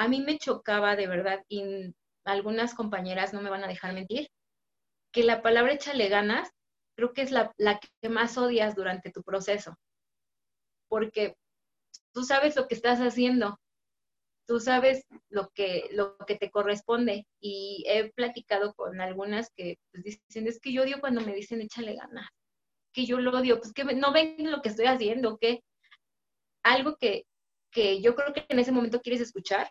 a mí me chocaba de verdad, y algunas compañeras no me van a dejar mentir, que la palabra échale ganas creo que es la, la que más odias durante tu proceso, porque tú sabes lo que estás haciendo, tú sabes lo que, lo que te corresponde. Y he platicado con algunas que pues, dicen, es que yo odio cuando me dicen échale ganas, que yo lo odio, pues que no ven lo que estoy haciendo, que algo que, que yo creo que en ese momento quieres escuchar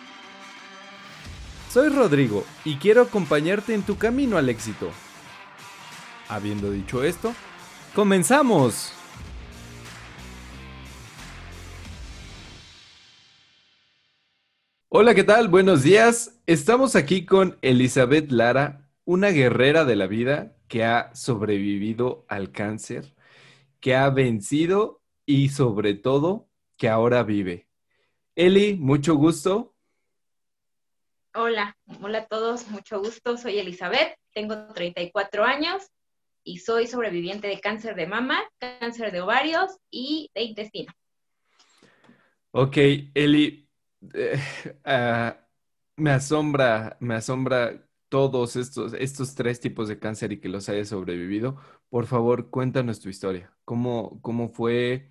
Soy Rodrigo y quiero acompañarte en tu camino al éxito. Habiendo dicho esto, ¡Comenzamos! Hola, ¿qué tal? Buenos días. Estamos aquí con Elizabeth Lara, una guerrera de la vida que ha sobrevivido al cáncer, que ha vencido y sobre todo que ahora vive. Eli, mucho gusto. Hola, hola a todos, mucho gusto. Soy Elizabeth, tengo 34 años y soy sobreviviente de cáncer de mama, cáncer de ovarios y de intestino. Ok, Eli, eh, ah, me asombra, me asombra todos estos, estos tres tipos de cáncer y que los hayas sobrevivido. Por favor, cuéntanos tu historia. ¿Cómo, cómo fue?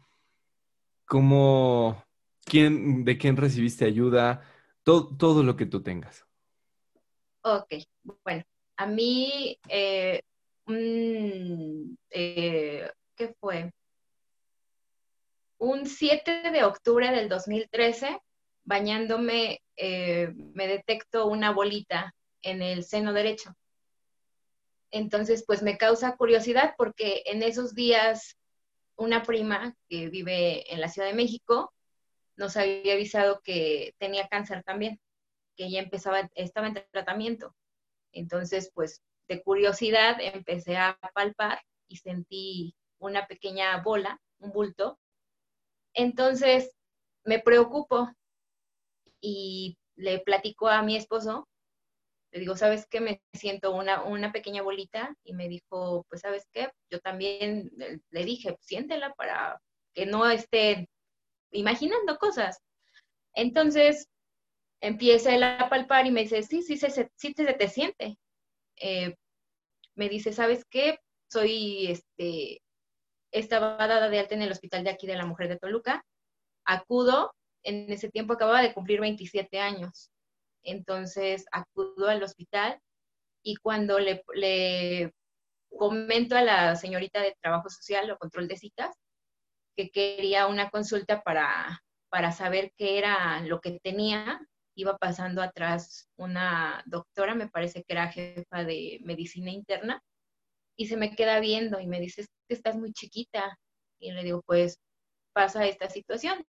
¿Cómo, quién, de quién recibiste ayuda? Todo, todo lo que tú tengas. Ok, bueno, a mí eh, eh, ¿qué fue? Un 7 de octubre del 2013, bañándome, eh, me detecto una bolita en el seno derecho. Entonces, pues me causa curiosidad porque en esos días una prima que vive en la Ciudad de México nos había avisado que tenía cáncer también, que ella empezaba, estaba en tratamiento. Entonces, pues de curiosidad empecé a palpar y sentí una pequeña bola, un bulto. Entonces me preocupo y le platico a mi esposo, le digo, ¿sabes qué? Me siento una, una pequeña bolita y me dijo, pues ¿sabes qué? Yo también le dije, siéntela para que no esté imaginando cosas. Entonces empieza él a palpar y me dice, sí, sí, sí, sí, se te siente. Eh, me dice, ¿sabes qué? Soy, este, estaba dada de alta en el hospital de aquí de la mujer de Toluca, acudo, en ese tiempo acababa de cumplir 27 años, entonces acudo al hospital y cuando le, le comento a la señorita de trabajo social o control de citas que quería una consulta para, para saber qué era lo que tenía, iba pasando atrás una doctora, me parece que era jefa de medicina interna, y se me queda viendo y me dice, que estás muy chiquita. Y le digo, pues pasa esta situación.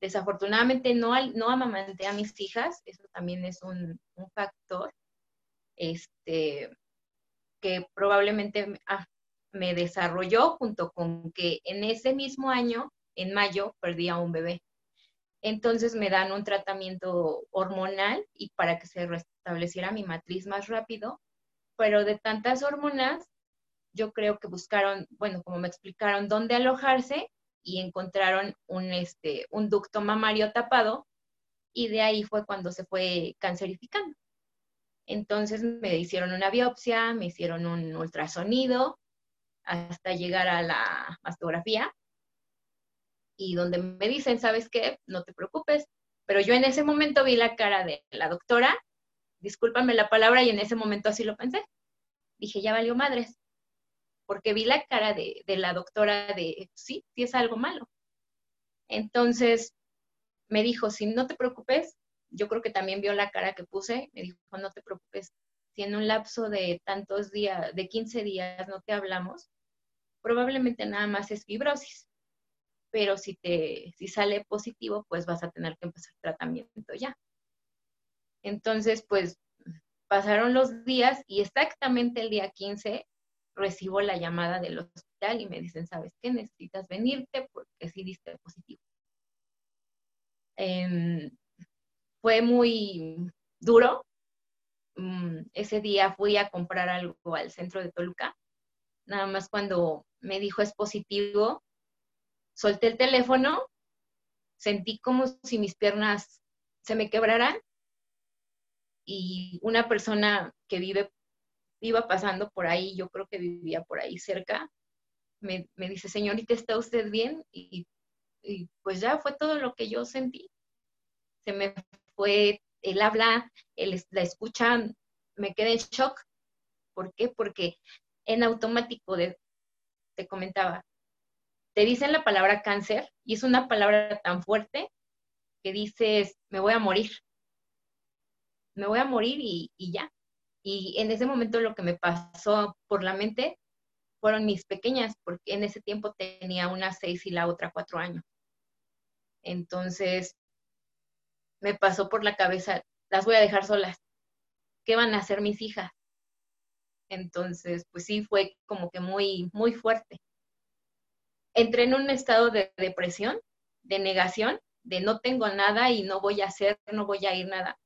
Desafortunadamente no, no amamanté a mis hijas, eso también es un, factor este, que probablemente ah, me desarrolló junto con que en ese mismo año, en mayo, perdí a un bebé. Entonces me dan un tratamiento hormonal y para que se restableciera mi matriz más rápido, pero de tantas hormonas, yo creo que buscaron, bueno, como me explicaron, dónde alojarse y encontraron un, este, un ducto mamario tapado y de ahí fue cuando se fue cancerificando. Entonces me hicieron una biopsia, me hicieron un ultrasonido hasta llegar a la mastografía y donde me dicen, ¿sabes qué? No te preocupes. Pero yo en ese momento vi la cara de la doctora, discúlpame la palabra, y en ese momento así lo pensé. Dije, ya valió madres, porque vi la cara de, la doctora de, sí, sí es algo malo. Entonces me dijo, si no te preocupes, yo creo que también vio la cara que puse, me dijo, no te preocupes, si en un lapso de tantos días, de 15 días no te hablamos, probablemente nada más es fibrosis pero si, te, si sale positivo, pues vas a tener que empezar tratamiento ya. Entonces, pues pasaron los días y exactamente el día 15 recibo la llamada del hospital y me dicen, ¿sabes qué? Necesitas venirte porque sí diste positivo. Em, fue muy duro. Mm, ese día fui a comprar algo al centro de Toluca. Nada más cuando me dijo es positivo, solté el teléfono, sentí como si mis piernas se me quebraran y una persona que vive, iba pasando por ahí, yo creo que vivía por ahí cerca, me, dice, señorita, ¿está usted bien? Y, pues ya fue todo lo que yo sentí. Se me fue el habla, el, la escucha, me quedé en shock. ¿Por qué? Porque en automático te comentaba, te dicen la palabra cáncer y es una palabra tan fuerte que dices, me voy a morir me voy a morir y, ya. Y en ese momento lo que me pasó por la mente fueron mis pequeñas, porque en ese tiempo tenía una seis y la otra cuatro años. Entonces, me pasó por la cabeza, las voy a dejar solas. ¿Qué van a hacer mis hijas? Entonces, pues sí, fue como que muy, muy fuerte. Entré en un estado de depresión, de negación, de no tengo nada y no voy a hacer, no voy a ir nada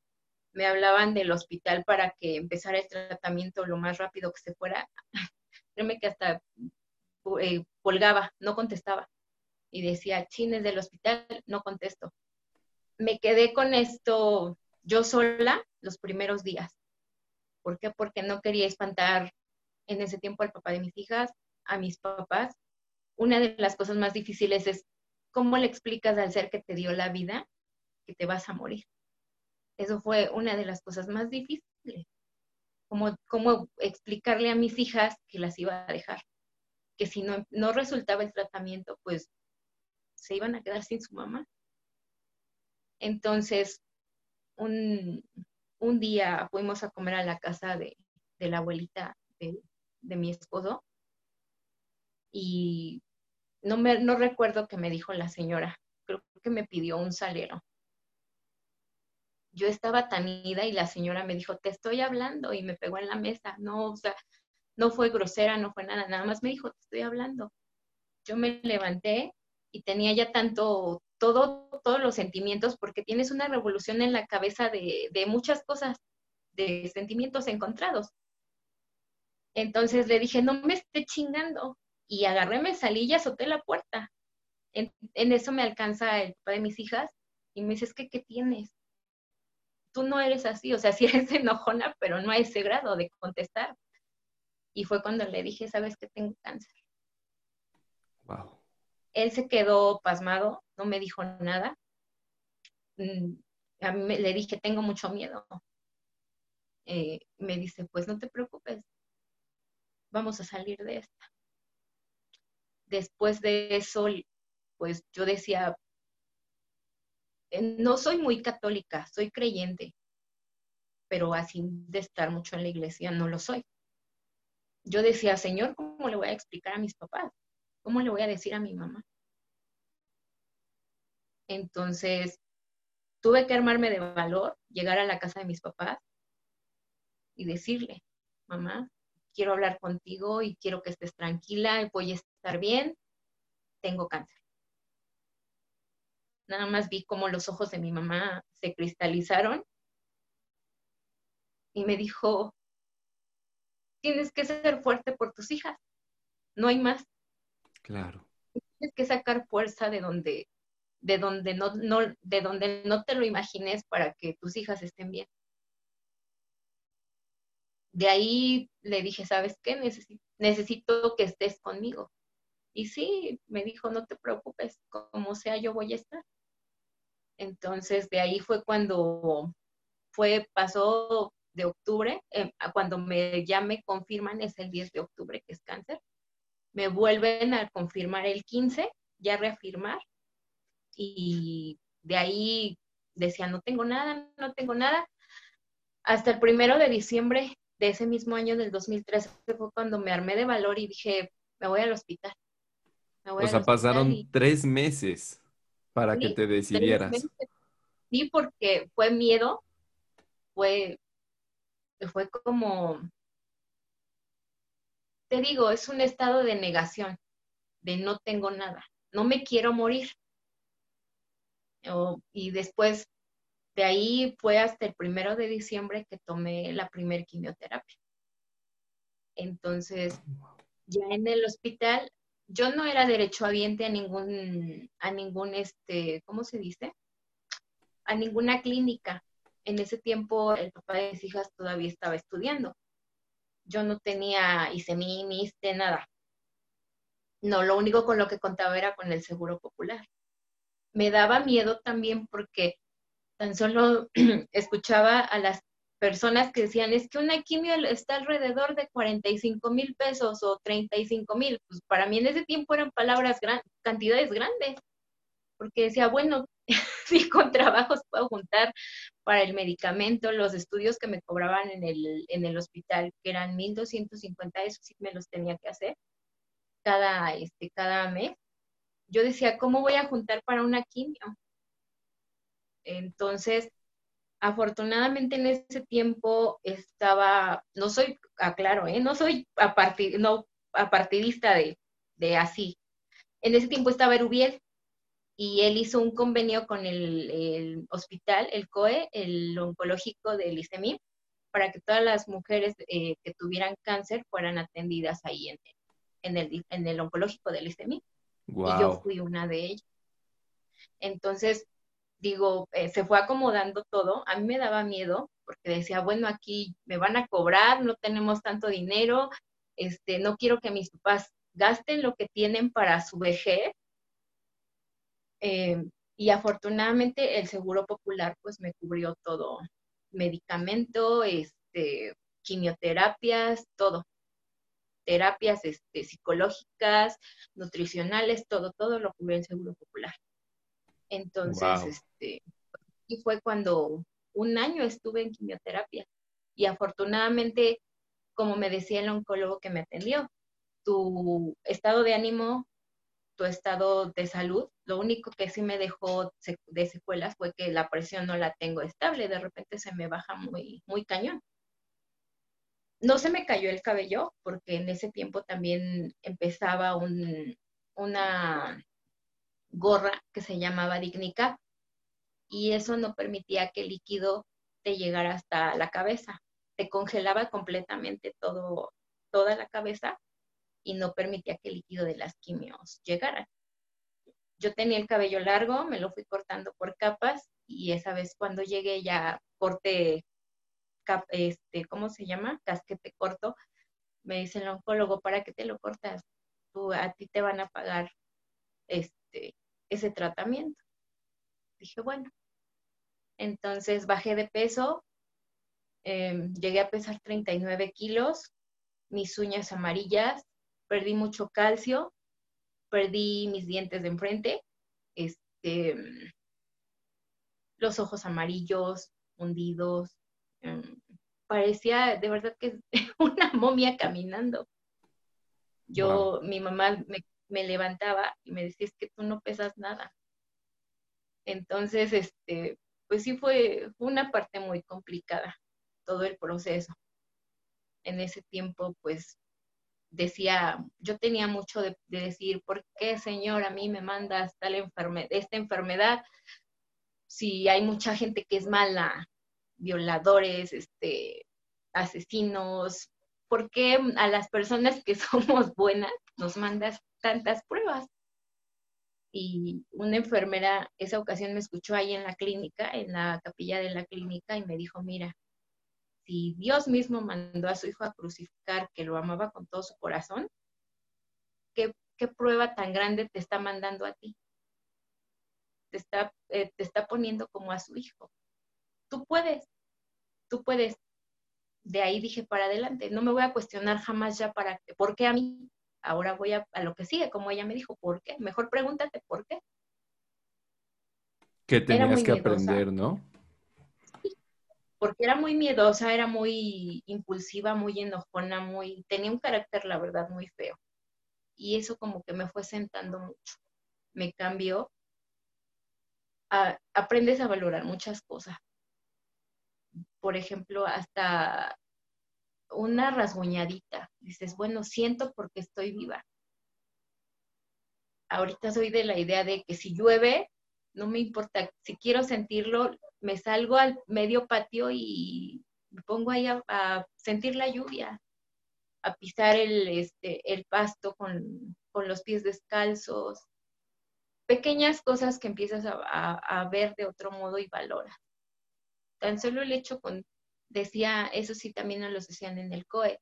me hablaban del hospital para que empezara el tratamiento lo más rápido que se fuera. Créeme que hasta eh, colgaba, no contestaba. Y decía, chines del hospital, no contesto. Me quedé con esto yo sola los primeros días. ¿Por qué? Porque no quería espantar en ese tiempo al papá de mis hijas, a mis papás. Una de las cosas más difíciles es cómo le explicas al ser que te dio la vida que te vas a morir. Eso fue una de las cosas más difíciles. Como, como explicarle a mis hijas que las iba a dejar, que si no, no resultaba el tratamiento, pues se iban a quedar sin su mamá. Entonces, un, día fuimos a comer a la casa de, la abuelita de, de, mi esposo y no, me, no recuerdo qué me dijo la señora, creo que me pidió un salero yo estaba tan ida y la señora me dijo, te estoy hablando y me pegó en la mesa. No, o sea, no fue grosera, no fue nada, nada más me dijo, te estoy hablando. Yo me levanté y tenía ya tanto, todo, todos los sentimientos, porque tienes una revolución en la cabeza de, muchas cosas, de sentimientos encontrados. Entonces le dije, no me esté chingando. Y agarré, me salí y azoté la puerta. En, en, eso me alcanza el papá de mis hijas y me dice, es que, ¿qué tienes? tú no eres así, o sea, sí eres enojona, pero no a ese grado de contestar. Y fue cuando le dije, sabes que tengo cáncer. Wow. Él se quedó pasmado, no me dijo nada. Mm, a mí le dije, tengo mucho miedo. Eh, me dice, pues no te preocupes, vamos a salir de esta. Después de eso, pues yo decía, no soy muy católica, soy creyente, pero así de estar mucho en la iglesia no lo soy. Yo decía, Señor, ¿cómo le voy a explicar a mis papás? ¿Cómo le voy a decir a mi mamá? Entonces, tuve que armarme de valor, llegar a la casa de mis papás y decirle, mamá, quiero hablar contigo y quiero que estés tranquila, voy a estar bien, tengo cáncer nada más vi cómo los ojos de mi mamá se cristalizaron y me dijo, tienes que ser fuerte por tus hijas, no hay más. Claro. Tienes que sacar fuerza de donde, de donde no, no, de donde no te lo imagines para que tus hijas estén bien. De ahí le dije, ¿sabes qué? Necesito, necesito que estés conmigo. Y sí, me dijo, no te preocupes, como sea, yo voy a estar. Entonces, de ahí fue cuando fue, pasó de octubre, eh, cuando me, ya me confirman, es el 10 de octubre que es cáncer. Me vuelven a confirmar el 15, ya reafirmar. Y de ahí decía, no tengo nada, no tengo nada. Hasta el primero de diciembre de ese mismo año del 2013 fue cuando me armé de valor y dije, me voy al hospital. o sea, pasaron tres meses para que te decidieras. Sí, porque fue miedo, fue fue como, te digo, es un estado de negación, de no tengo nada, no me quiero morir. y después de ahí fue hasta el primero de diciembre que tomé la primer quimioterapia. Entonces, ya en el hospital, yo no era derechohabiente a ningún, a ningún, este, ¿cómo se dice? A ninguna clínica. En ese tiempo el papá de mis hijas todavía estaba estudiando. Yo no tenía ISEMI, ni ISTE, nada. No, lo único con lo que contaba era con el seguro popular. Me daba miedo también porque tan solo escuchaba a las personas que decían, es que una quimio está alrededor de 45 mil pesos o 35 mil. Pues para mí en ese tiempo eran palabras, gran, cantidades grandes, porque decía, bueno, sí, con trabajos puedo juntar para el medicamento, los estudios que me cobraban en el, en el hospital, que eran 1.250, eso sí me los tenía que hacer cada, este, cada mes. Yo decía, ¿cómo voy a juntar para una quimio? Entonces, afortunadamente en ese tiempo estaba, no soy, aclaro, ¿eh? no soy no, apartidista de, de así. En ese tiempo estaba Erubiel y él hizo un convenio con el, hospital, el COE, el oncológico del ISEMI, para que todas las mujeres eh, que tuvieran cáncer fueran atendidas ahí en, en, el, en el oncológico del ISEMI. Y yo fui una de ellas. Entonces, digo, eh, se fue acomodando todo. A mí me daba miedo porque decía, bueno, aquí me van a cobrar, no tenemos tanto dinero, este, no quiero que mis papás gasten lo que tienen para su vejez. Eh, y afortunadamente el Seguro Popular pues me cubrió todo, medicamento, este, quimioterapias, todo. Terapias este, psicológicas, nutricionales, todo, todo lo cubrió el Seguro Popular. Entonces, este, y fue cuando un año estuve en quimioterapia. Y afortunadamente, como me decía el oncólogo que me atendió, tu estado de ánimo, tu estado de salud, lo único que sí me dejó de secuelas fue que la presión no la tengo estable, de repente se me baja muy, muy cañón. No se me cayó el cabello porque en ese tiempo también empezaba un, una gorra que se llamaba Dignica y eso no permitía que el líquido te llegara hasta la cabeza. Te congelaba completamente todo, toda la cabeza y no permitía que el líquido de las quimios llegara. Yo tenía el cabello largo, me lo fui cortando por capas y esa vez cuando llegué ya corté, este, ¿cómo se llama? Casquete corto. Me dice el oncólogo, ¿para qué te lo cortas? Tú, a ti te van a pagar este, ese tratamiento. Dije, bueno. Entonces bajé de peso, em, llegué a pesar 39 kilos, mis uñas amarillas, perdí mucho calcio, perdí mis dientes de enfrente, este, los ojos amarillos, hundidos. Em, parecía de verdad que una momia caminando. Yo, mi mamá me me levantaba y me decía, es que tú no pesas nada. Entonces, este, pues sí fue, una parte muy complicada todo el proceso. En ese tiempo, pues decía, yo tenía mucho de, decir, ¿por qué, Señor, a mí me mandas tal enfermedad, esta enfermedad? Si hay mucha gente que es mala, violadores, este, asesinos, ¿por qué a las personas que somos buenas nos mandas tantas pruebas. Y una enfermera esa ocasión me escuchó ahí en la clínica, en la capilla de la clínica, y me dijo, mira, si Dios mismo mandó a su hijo a crucificar, que lo amaba con todo su corazón, ¿qué, prueba tan grande te está mandando a ti? Te está, eh, te está poniendo como a su hijo. Tú puedes, tú puedes. De ahí dije para adelante, no me voy a cuestionar jamás ya para, ¿por qué a mí? ahora voy a, lo que sigue, como ella me dijo, ¿por qué? Mejor pregúntate por qué. Que tenías que aprender, ¿no? Porque era muy miedosa, era muy impulsiva, muy enojona, muy, tenía un carácter, la verdad, muy feo. Y eso como que me fue sentando mucho. Me cambió. aprendes a valorar muchas cosas. Por ejemplo, hasta una rasguñadita. Dices, bueno, siento porque estoy viva. Ahorita soy de la idea de que si llueve, no me importa. Si quiero sentirlo, me salgo al medio patio y me pongo ahí a, sentir la lluvia, a pisar el, este, el pasto con, con los pies descalzos. Pequeñas cosas que empiezas a, a ver de otro modo y valoras. Tan solo el hecho con decía, eso sí también nos lo decían en el COE,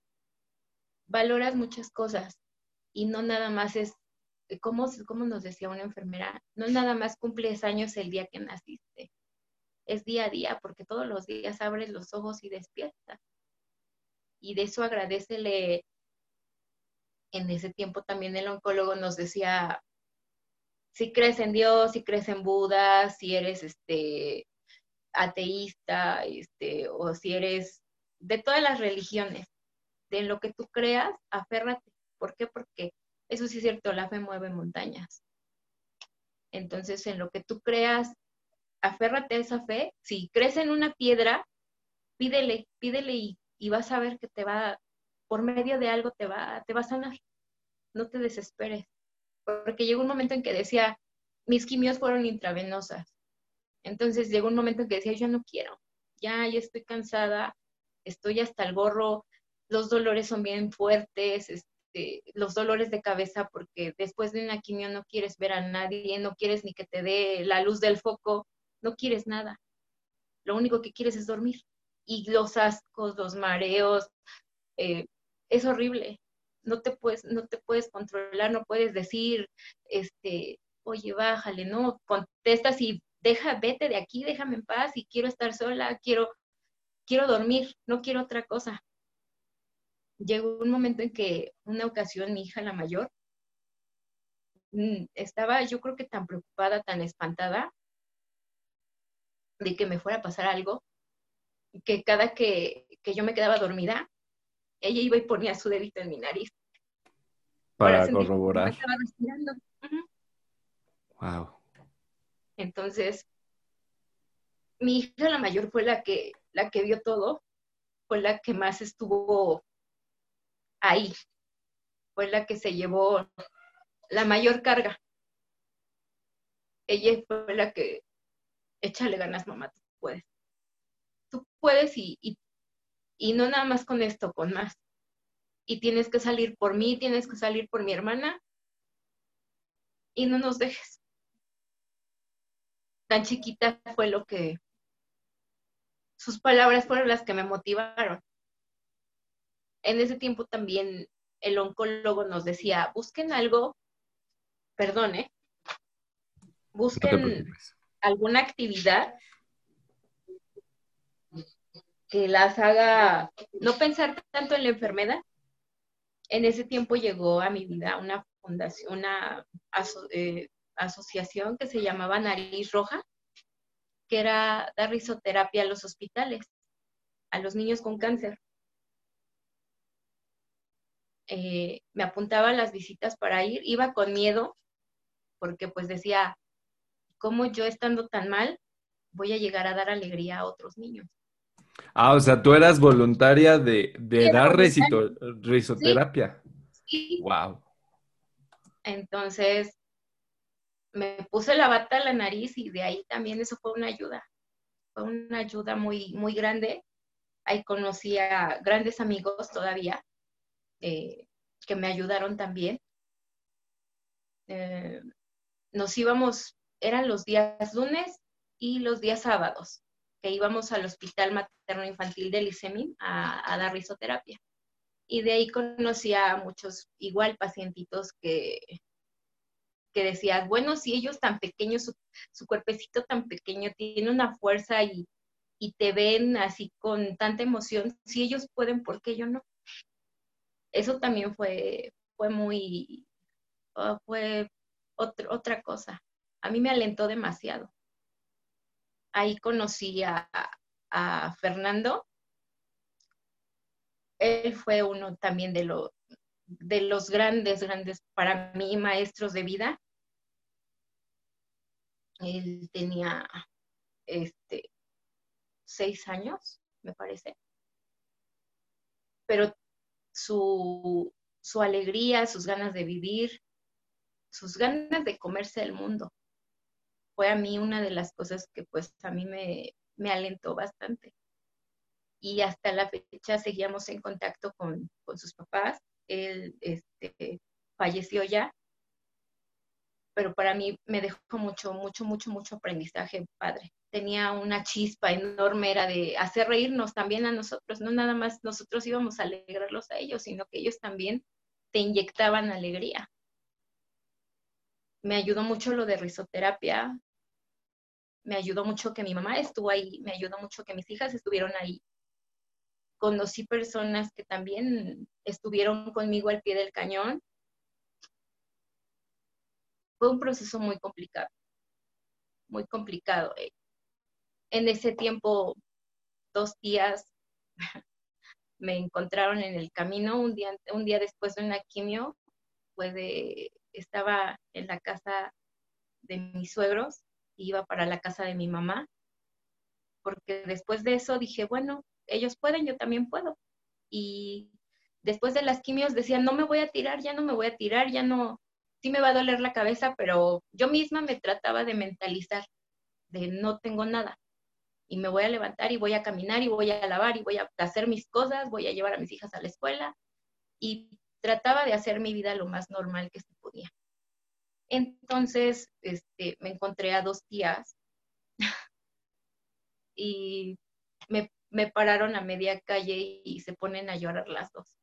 valoras muchas cosas y no nada más es, como, como nos decía una enfermera, no nada más cumples años el día que naciste, es día a día, porque todos los días abres los ojos y despiertas. Y de eso agradecele. En ese tiempo también el oncólogo nos decía, si crees en Dios, si crees en Buda, si eres este ateísta, este, o si eres de todas las religiones, de lo que tú creas, aférrate. ¿Por qué? Porque eso sí es cierto, la fe mueve montañas. Entonces, en lo que tú creas, aférrate a esa fe. Si crees en una piedra, pídele, pídele y, vas a ver que te va, por medio de algo te va, te va a sanar. No te desesperes. Porque llegó un momento en que decía, mis quimios fueron intravenosas. Entonces llegó un momento en que decía, yo no quiero, ya, ya estoy cansada, estoy hasta el gorro, los dolores son bien fuertes, este, los dolores de cabeza, porque después de una quimio no quieres ver a nadie, no quieres ni que te dé la luz del foco, no quieres nada. Lo único que quieres es dormir. Y los ascos, los mareos, eh, es horrible. No te puedes, no te puedes controlar, no puedes decir, este, oye, bájale, no, contestas y deja, vete de aquí, déjame en paz y quiero estar sola, quiero, quiero dormir, no quiero otra cosa. Llegó un momento en que una ocasión mi hija, la mayor, mm, estaba yo creo que tan preocupada, tan espantada de que me fuera a pasar algo, que cada que, yo me quedaba dormida, ella iba y ponía su dedito en mi nariz. Para, corroborar. Wow. Entonces, mi hija la mayor fue la que, la que vio todo, fue la que más estuvo ahí, fue la que se llevó la mayor carga. Ella fue la que, échale ganas, mamá, tú puedes. Tú puedes y, y, y no nada más con esto, con más. Y tienes que salir por mí, tienes que salir por mi hermana y no nos dejes tan chiquita fue lo que, sus palabras fueron las que me motivaron. En ese tiempo también el oncólogo nos decía, busquen algo, perdone, busquen alguna actividad que las haga no pensar tanto en la enfermedad. En ese tiempo llegó a mi vida una fundación, una eh, asociación que se llamaba Nariz Roja, que era dar risoterapia a los hospitales, a los niños con cáncer. Eh, me apuntaba a las visitas para ir, iba con miedo, porque pues decía, ¿cómo yo estando tan mal voy a llegar a dar alegría a otros niños? Ah, o sea, tú eras voluntaria de, dar risoterapia. Sí. Wow. Entonces, me puse la bata a la nariz y de ahí también eso fue una ayuda. Fue una ayuda muy, muy grande. Ahí conocí a grandes amigos todavía eh, que me ayudaron también. Eh, nos íbamos, eran los días lunes y los días sábados, que íbamos al Hospital Materno Infantil de Lisemin a, a dar risoterapia. Y de ahí conocí a muchos igual pacientitos que, que decías, bueno, si ellos tan pequeños, su, cuerpecito tan pequeño tiene una fuerza y, te ven así con tanta emoción, si ellos pueden, ¿por qué yo no? Eso también fue, fue muy, oh, fue otra cosa. A mí me alentó demasiado. Ahí conocí a, Fernando. Él fue uno también de, los de los grandes, grandes, para mí, maestros de vida. Él tenía este, seis años, me parece. pero su, su alegría, sus ganas de vivir, sus ganas de comerse el mundo, fue a mí una de las cosas que pues a mí me, me alentó bastante. Y hasta la fecha seguíamos en contacto con, con sus papás. Él este, falleció ya, pero para mí me dejó mucho, mucho, mucho, mucho aprendizaje padre. Tenía una chispa enorme, era de hacer reírnos también a nosotros, no nada más nosotros íbamos a alegrarlos a ellos, sino que ellos también te inyectaban alegría. Me ayudó mucho lo de risoterapia, me ayudó mucho que mi mamá estuvo ahí, me ayudó mucho que mis hijas estuvieron ahí. Conocí personas que también estuvieron conmigo al pie del cañón fue un proceso muy complicado, muy complicado. Eh. En ese tiempo, dos días me encontraron en el camino, un día, un día después de una quimio, estaba en la casa de mis suegros, iba para la casa de mi mamá, porque después de eso dije, bueno, ellos pueden, yo también puedo. Y después de las quimios decían, no me voy a tirar, ya no me voy a tirar, ya no, sí me va a doler la cabeza, pero yo misma me trataba de mentalizar, de no tengo nada. Y me voy a levantar y voy a caminar y voy a lavar y voy a hacer mis cosas, voy a llevar a mis hijas a la escuela. Y trataba de hacer mi vida lo más normal que se podía. Entonces, este, me encontré a dos tías y me, me pararon a media calle y se ponen a llorar las dos.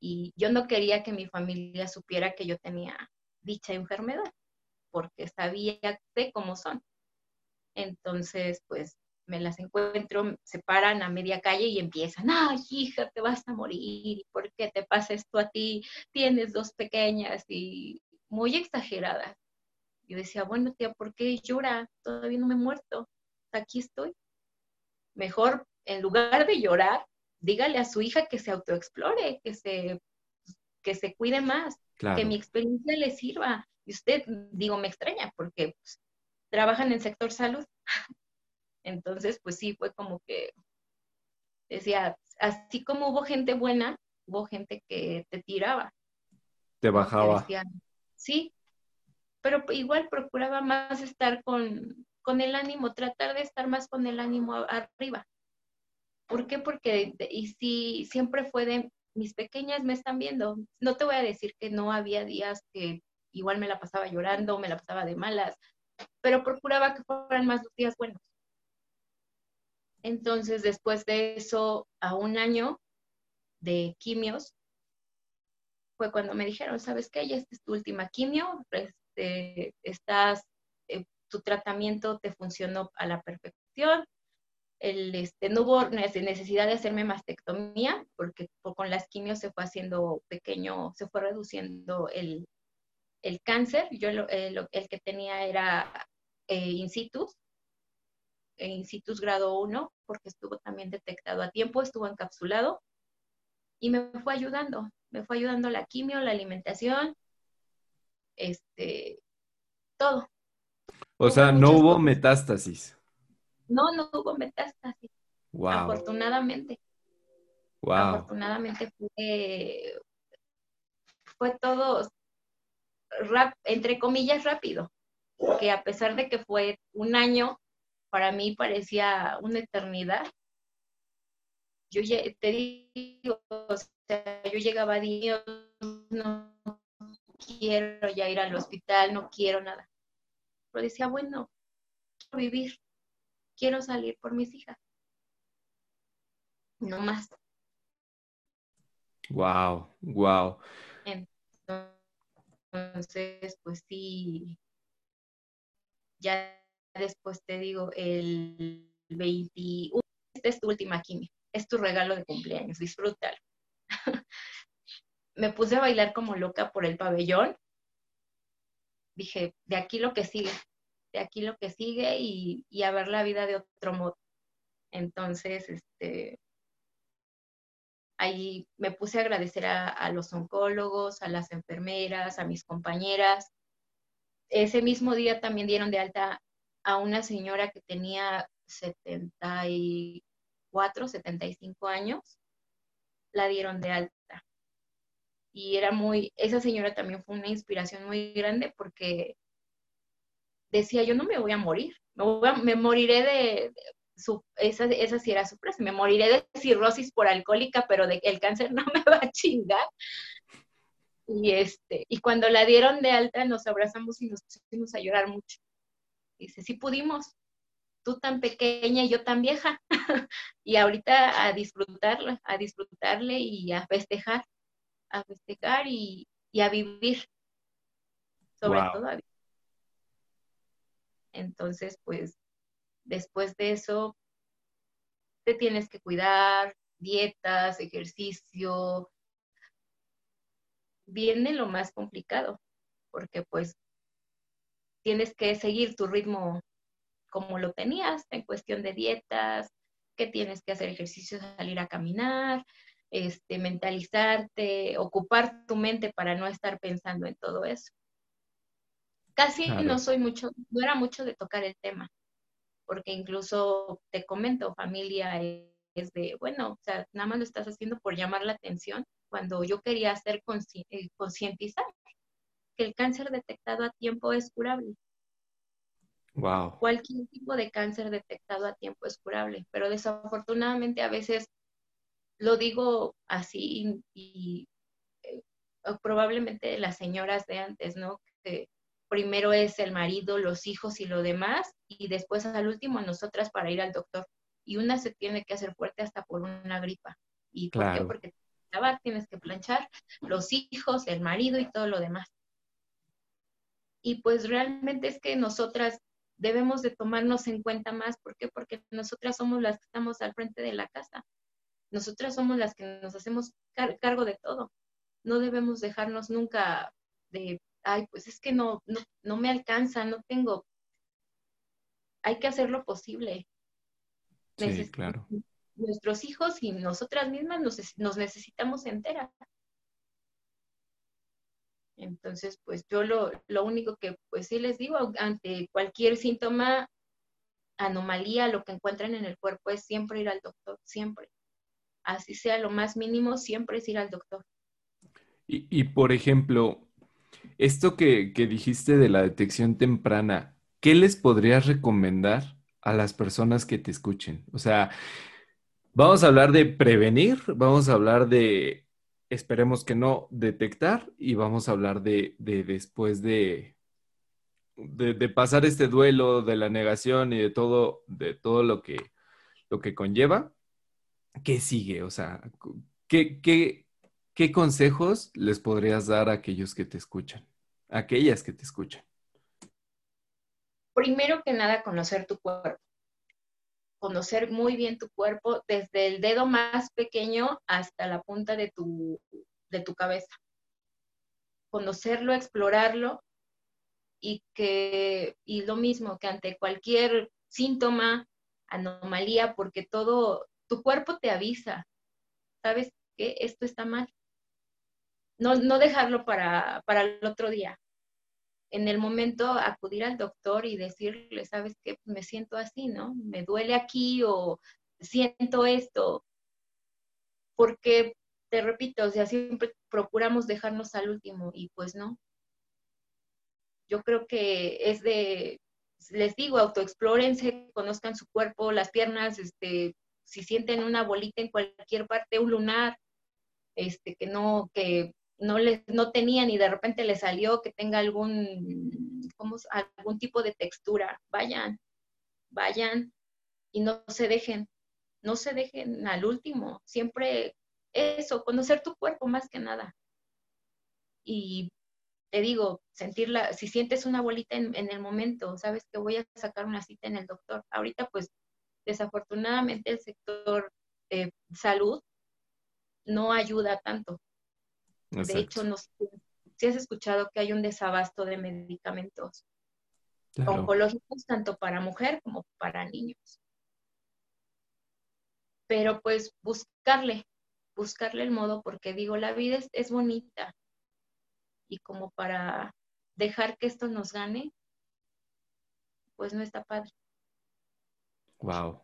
Y yo no quería que mi familia supiera que yo tenía dicha enfermedad, porque sabía de cómo son. Entonces, pues me las encuentro, se paran a media calle y empiezan, ay, hija, te vas a morir, ¿por qué te pasa esto a ti? Tienes dos pequeñas y muy exageradas. Yo decía, bueno, tía, ¿por qué llora? Todavía no me he muerto, aquí estoy. Mejor, en lugar de llorar, dígale a su hija que se autoexplore, que se, que se cuide más, que mi experiencia le sirva. Y usted, digo, me extraña porque pues, trabajan en el sector salud. Entonces, pues sí, fue como que decía, así como hubo gente buena, hubo gente que te tiraba. Te bajaba. sí, pero igual procuraba más estar con, con el ánimo, tratar de estar más con el ánimo arriba. ¿Por qué? Porque, y si siempre fue de, mis pequeñas me están viendo. No te voy a decir que no había días que igual me la pasaba llorando, me la pasaba de malas, pero procuraba que fueran más los días buenos. Entonces, después de eso, a un año de quimios, fue cuando me dijeron, ¿sabes qué? Ya es tu última quimio, este, estás, eh, tu tratamiento te funcionó a la perfección, el, este, no hubo necesidad de hacerme mastectomía porque con las quimios se fue haciendo pequeño, se fue reduciendo el, el cáncer. Yo eh, el que tenía era eh, in situ, in situ grado 1, porque estuvo también detectado a tiempo, estuvo encapsulado y me fue ayudando, me fue ayudando la quimio, la alimentación, este, todo. O sea, no hubo metástasis. No, no hubo metástasis. Afortunadamente. Afortunadamente fue, fue todo, entre comillas, rápido. Que a pesar de que fue un año, para mí parecía una eternidad. Yo te digo, o sea, yo llegaba a Dios, no quiero ya ir al hospital, no quiero nada. Pero decía, bueno, quiero vivir quiero salir por mis hijas. No más. Wow, wow. Entonces, pues sí, ya después te digo, el 21, esta es tu última quimio, es tu regalo de cumpleaños, disfrútalo. Me puse a bailar como loca por el pabellón. Dije, de aquí lo que sigue, aquí lo que sigue y, a ver la vida de otro modo. Entonces, este, ahí me puse a agradecer a, los oncólogos, a las enfermeras, a mis compañeras. Ese mismo día también dieron de alta a una señora que tenía 74, 75 años. la dieron de alta. Y era muy, esa señora también fue una inspiración muy grande porque decía, yo no me voy a morir, me, moriré de, su, esa, esa sí era su frase, me moriré de cirrosis por alcohólica, pero de el cáncer no me va a chingar. Y, este, y cuando la dieron de alta nos abrazamos y nos pusimos a llorar mucho. Dice, sí pudimos, tú tan pequeña y yo tan vieja. y ahorita a disfrutarla, a disfrutarle y a festejar, a festejar y, a vivir. Sobre todo a vivir. Entonces, pues, después de eso, te tienes que cuidar, dietas, ejercicio. Viene lo más complicado, porque pues tienes que seguir tu ritmo como lo tenías en cuestión de dietas, que tienes que hacer ejercicio, salir a caminar, este, mentalizarte, ocupar tu mente para no estar pensando en todo eso. Casi no soy mucho, no era mucho de tocar el tema, porque incluso te comento, familia es de, bueno, o sea, nada más lo estás haciendo por llamar la atención, cuando yo quería hacer eh, concientizar que el cáncer detectado a tiempo es curable. Wow. Cualquier tipo de cáncer detectado a tiempo es curable, pero desafortunadamente a veces lo digo así y, eh, probablemente las señoras de antes, ¿no? Que primero es el marido, los hijos y lo demás, y después al último nosotras para ir al doctor. Y una se tiene que hacer fuerte hasta por una gripa. ¿Y por qué? Porque tienes que planchar, los hijos, el marido y todo lo demás. Y pues realmente es que nosotras debemos de tomarnos en cuenta más. ¿Por qué? Porque nosotras somos las que estamos al frente de la casa. Nosotras somos las que nos hacemos cargo de todo. No debemos dejarnos nunca de, ay, pues es que no, no, no me alcanza, no tengo. Hay que hacer lo posible. Sí, claro. Nuestros hijos y nosotras mismas nos, nos necesitamos enteras. Entonces, pues yo lo, lo único que pues sí les digo, ante cualquier síntoma, anomalía, lo que encuentran en el cuerpo es siempre ir al doctor, siempre. Así sea lo más mínimo, siempre es ir al doctor. Y, y por ejemplo, esto que, que dijiste de la detección temprana, ¿qué les podrías recomendar a las personas que te escuchen? O sea, vamos a hablar de prevenir, vamos a hablar de esperemos que no detectar y vamos a hablar de, después de, de, pasar este duelo de la negación y de todo, de todo lo que, lo que conlleva. ¿Qué sigue? O sea, ¿qué, qué, qué consejos les podrías dar a aquellos que te escuchan? Aquellas que te escuchan. Primero que nada, conocer tu cuerpo conocer muy bien tu cuerpo desde el dedo más pequeño hasta la punta de tu, de tu cabeza. Conocerlo, explorarlo y que, y lo mismo que ante cualquier síntoma, anomalía, porque todo, tu cuerpo te avisa, sabes que esto está mal. No, no dejarlo para, para el otro día, en el momento acudir al doctor y decirle, sabes qué, me siento así, ¿no? Me duele aquí o siento esto. Porque, te repito, o sea, siempre procuramos dejarnos al último y pues no. Yo creo que es de, les digo, autoexplórense, conozcan su cuerpo, las piernas, este, si sienten una bolita en cualquier parte, un lunar, este, que no, que no, les, no tenían y de repente le salió que tenga algún, ¿cómo, algún tipo de textura, vayan, vayan y no se dejen, no se dejen al último, siempre eso, conocer tu cuerpo más que nada. Y te digo, sentirla, si sientes una bolita en, el momento, sabes que voy a sacar una cita en el doctor. Ahorita pues desafortunadamente el sector de salud no ayuda tanto de hecho, no si has escuchado que hay un desabasto de medicamentos oncológicos tanto para mujer como para niños. Pero pues buscarle, buscarle el modo, porque digo, la vida es, es bonita y como para dejar que esto nos gane, pues no está padre. Wow.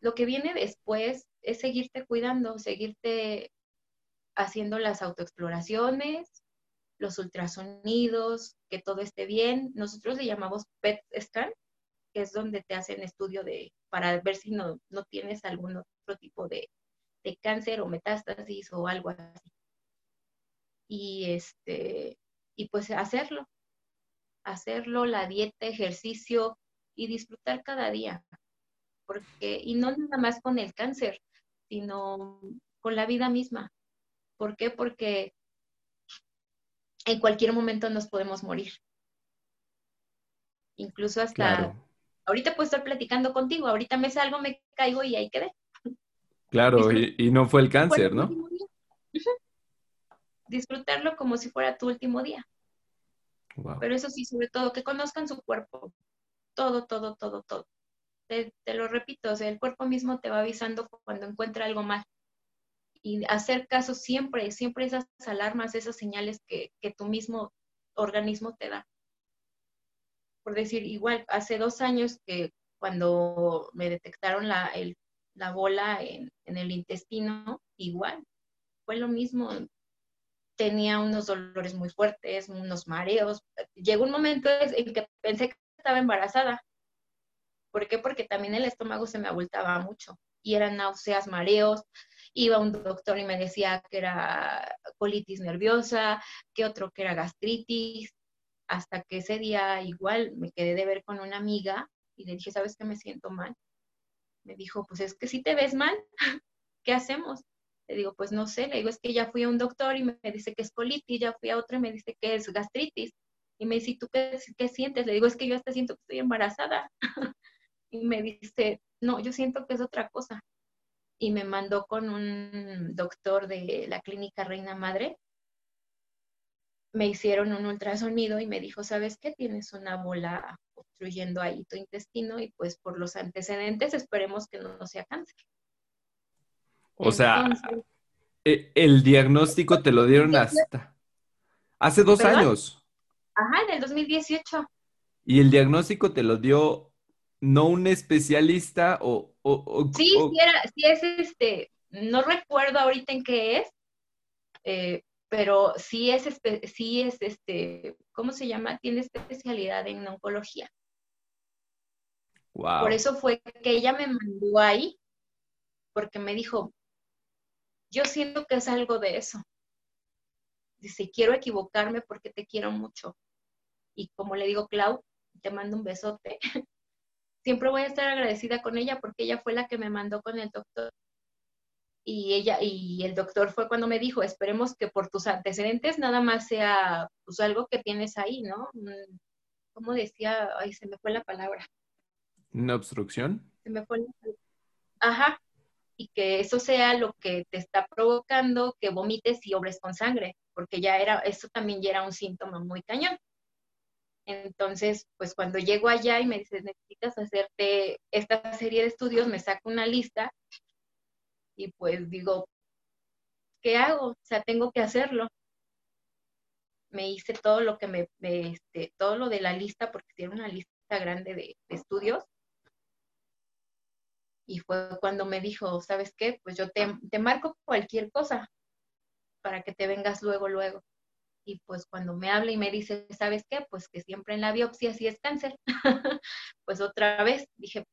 Lo que viene después es seguirte cuidando, seguirte haciendo las autoexploraciones, los ultrasonidos, que todo esté bien. Nosotros le llamamos PET scan, que es donde te hacen estudio de, para ver si no, no tienes algún otro tipo de, de cáncer o metástasis o algo así. Y este, y pues hacerlo, hacerlo, la dieta, ejercicio y disfrutar cada día. Porque, y no nada más con el cáncer, sino con la vida misma. ¿Por qué? Porque en cualquier momento nos podemos morir. Incluso hasta ahorita puedo estar platicando contigo, ahorita me salgo, me caigo y ahí quedé. Claro, y, no fue el cáncer, ¿no? Disfrutarlo como si fuera tu último día. Pero eso sí, sobre todo, que conozcan su cuerpo. Todo, todo, todo, todo. Te, lo repito, o sea, el cuerpo mismo te va avisando cuando encuentra algo mal. Y hacer caso siempre, siempre esas alarmas, esas señales que, que tu mismo organismo te da por decir, igual, hace dos años que cuando me detectaron la, la bola en, el intestino, igual, fue lo mismo. Tenía unos dolores muy fuertes, unos mareos. Llegó un momento en que pensé que estaba embarazada. ¿Por qué? Porque también el estómago se me abultaba mucho y eran náuseas, mareos. Iba un doctor y me decía que era colitis nerviosa, que otro que era gastritis hasta que ese día igual me quedé de ver con una amiga y le dije, ¿sabes qué me siento mal? Me dijo, pues es que si te ves mal, ¿qué hacemos? Le digo, pues no sé, le digo, es que ya fui a un doctor y me dice que es colitis, ya fui a otro y me dice que es gastritis. Y me dice, ¿tú qué, qué sientes? Le digo, es que yo hasta siento que estoy embarazada. y me dice, no, yo siento que es otra cosa. Y me mandó con un doctor de la clínica Reina Madre, me hicieron un ultrasonido y me dijo, ¿sabes qué? Tienes una bola obstruyendo ahí tu intestino y pues por los antecedentes esperemos que no, sea cáncer. O sea, e, el diagnóstico te lo dieron hasta hace dos años. Ajá, en el 2018. ¿Y el diagnóstico te lo dio no un especialista o... sí, Sí, era, sí es este, no recuerdo ahorita en qué es, eh, pero sí es, sí es este, ¿cómo se llama? Tiene especialidad en oncología. Por eso fue que ella me mandó ahí, porque me dijo, yo siento que es algo de eso. Dice, quiero equivocarme porque te quiero mucho. Y como le digo, Clau, te mando un besote. Siempre voy a estar agradecida con ella porque ella fue la que me mandó con el doctor y ella y el doctor fue cuando me dijo, esperemos que por tus antecedentes nada más sea pues algo que tienes ahí, ¿no? ¿Cómo decía? Ay, se me fue la palabra. ¿Una obstrucción? Se me fue la Ajá. Y que eso sea lo que te está provocando que vomites y obres con sangre, porque ya era, eso también ya era un síntoma muy cañón. Entonces, pues cuando llego allá y me dices, necesitas hacerte esta serie de estudios, me saco una lista y pues digo, ¿qué hago? O sea, tengo que hacerlo. Me hice todo lo que me, este, todo lo de la lista, porque tiene una lista grande de, estudios. Y fue cuando me dijo, ¿sabes qué? Pues yo te marco cualquier cosa para que te vengas luego, luego. Y pues cuando me habla y me dice, ¿sabes qué? Pues que siempre en la biopsia sí es cáncer. pues otra vez dije,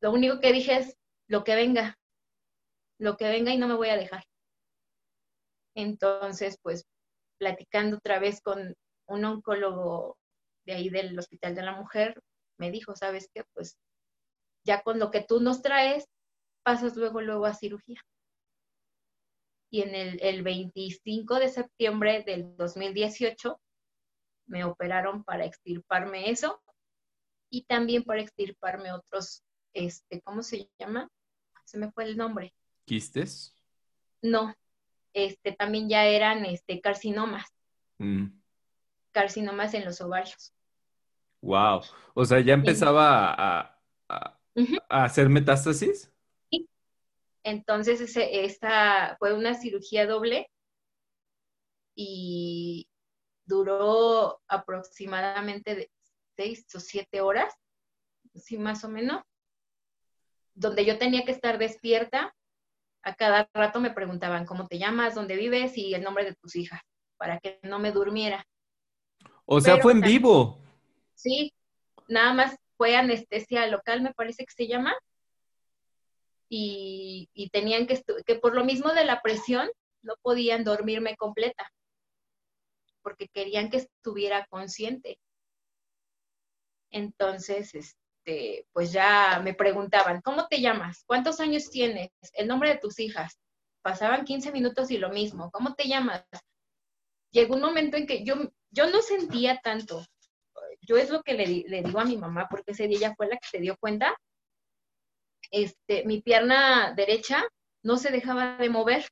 lo único que dije es, lo que venga, lo que venga y no me voy a dejar. Entonces, pues, platicando otra vez con un oncólogo de ahí del Hospital de la Mujer, me dijo, ¿sabes qué? Pues ya con lo que tú nos traes, pasas luego, luego a cirugía. Y en el, el 25 de septiembre del 2018 me operaron para extirparme eso y también para extirparme otros, este, ¿cómo se llama? Se me fue el nombre. ¿Quistes? No, este, también ya eran este, carcinomas. Mm. Carcinomas en los ovarios. Wow. O sea, ya empezaba a, hacer metástasis. Entonces, ese, esta fue una cirugía doble y duró aproximadamente de seis o siete horas, sí, más o menos, donde yo tenía que estar despierta A cada rato me preguntaban cómo te llamas, dónde vives y el nombre de tus hijas, para que no me durmiera. O sea, fue en vivo. Sí, nada más fue anestesia local, me parece que se llama. Y, tenían que, que por lo mismo de la presión, no podían dormirme completa, porque querían que estuviera consciente. Entonces, este, pues ya me preguntaban, ¿cómo te llamas? ¿Cuántos años tienes? El nombre de tus hijas. Pasaban 15 minutos y lo mismo, ¿cómo te llamas? Llegó un momento en que yo, yo no sentía tanto. Yo es lo que le, digo a mi mamá, porque ese día ella fue la que se dio cuenta. Este, mi pierna derecha no se dejaba de mover.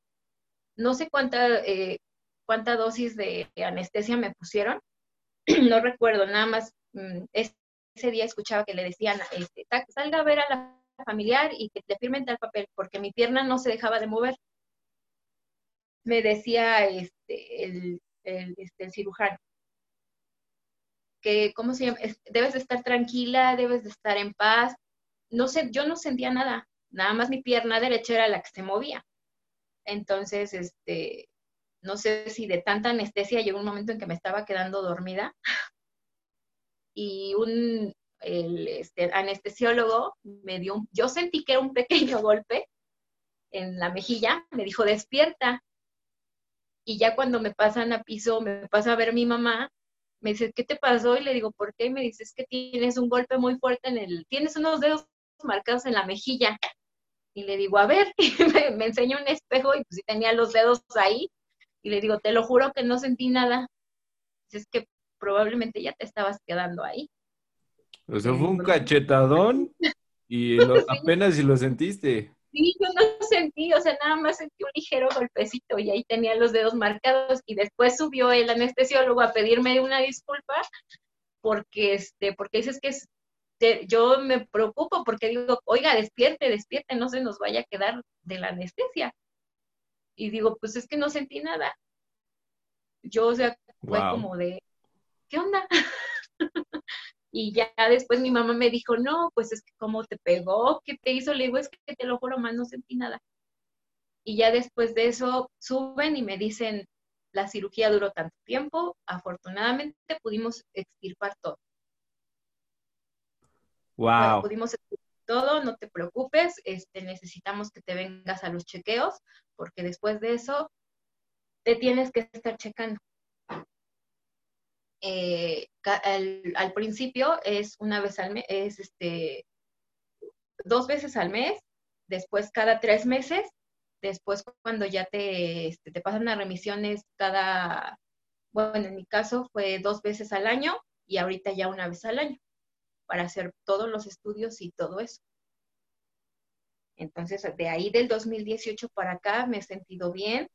No sé cuánta, eh, cuánta dosis de anestesia me pusieron, no recuerdo, nada más mm, ese día escuchaba que le decían, este, salga a ver a la familiar y que le firmen tal papel, porque mi pierna no se dejaba de mover. Me decía este, el, este, el cirujano que, ¿cómo se llama? Debes de estar tranquila, debes de estar en paz. No sé, yo no sentía nada, nada más mi pierna derecha era la que se movía. Entonces, este, no sé si de tanta anestesia llegó un momento en que me estaba quedando dormida y un este, anestesiólogo me dio yo sentí que era un pequeño golpe en la mejilla, me dijo, despierta. Y ya cuando me pasan a piso, me pasa a ver mi mamá, me dice, ¿qué te pasó? Y le digo, ¿por qué? Y me dice, es que tienes un golpe muy fuerte en el, tienes unos dedos marcados en la mejilla. Y le digo, a ver, me, me enseña un espejo y pues sí tenía los dedos ahí. Y le digo, te lo juro que no sentí nada. Es que probablemente ya te estabas quedando ahí. O sea, fue un cachetadón y apenas si lo sentiste. Sí, yo no sentí, o sea, nada más sentí un ligero golpecito y ahí tenía los dedos marcados y después subió el anestesiólogo a pedirme una disculpa porque, este, porque dices que yo me preocupo porque digo, oiga, despierte, despierte, no se nos vaya a quedar de la anestesia. Y digo, pues es que no sentí nada. Yo, o sea, fue como de, ¿qué onda? y ya después mi mamá me dijo, no, pues es que cómo te pegó, ¿qué te hizo? Le digo, es que te lo juro, más no sentí nada. Y ya después de eso suben y me dicen, la cirugía duró tanto tiempo, afortunadamente pudimos extirpar todo. Wow. pudimos extirpar todo, no te preocupes, este, necesitamos que te vengas a los chequeos, porque después de eso te tienes que estar checando. Eh, al, principio es una vez al mes, es este, dos veces al mes, después cada tres meses, después cuando ya te, este, te pasan las remisiones cada, bueno, en mi caso fue dos veces al año y ahorita ya una vez al año para hacer todos los estudios y todo eso. Entonces, de ahí del 2018 para acá me he sentido bien,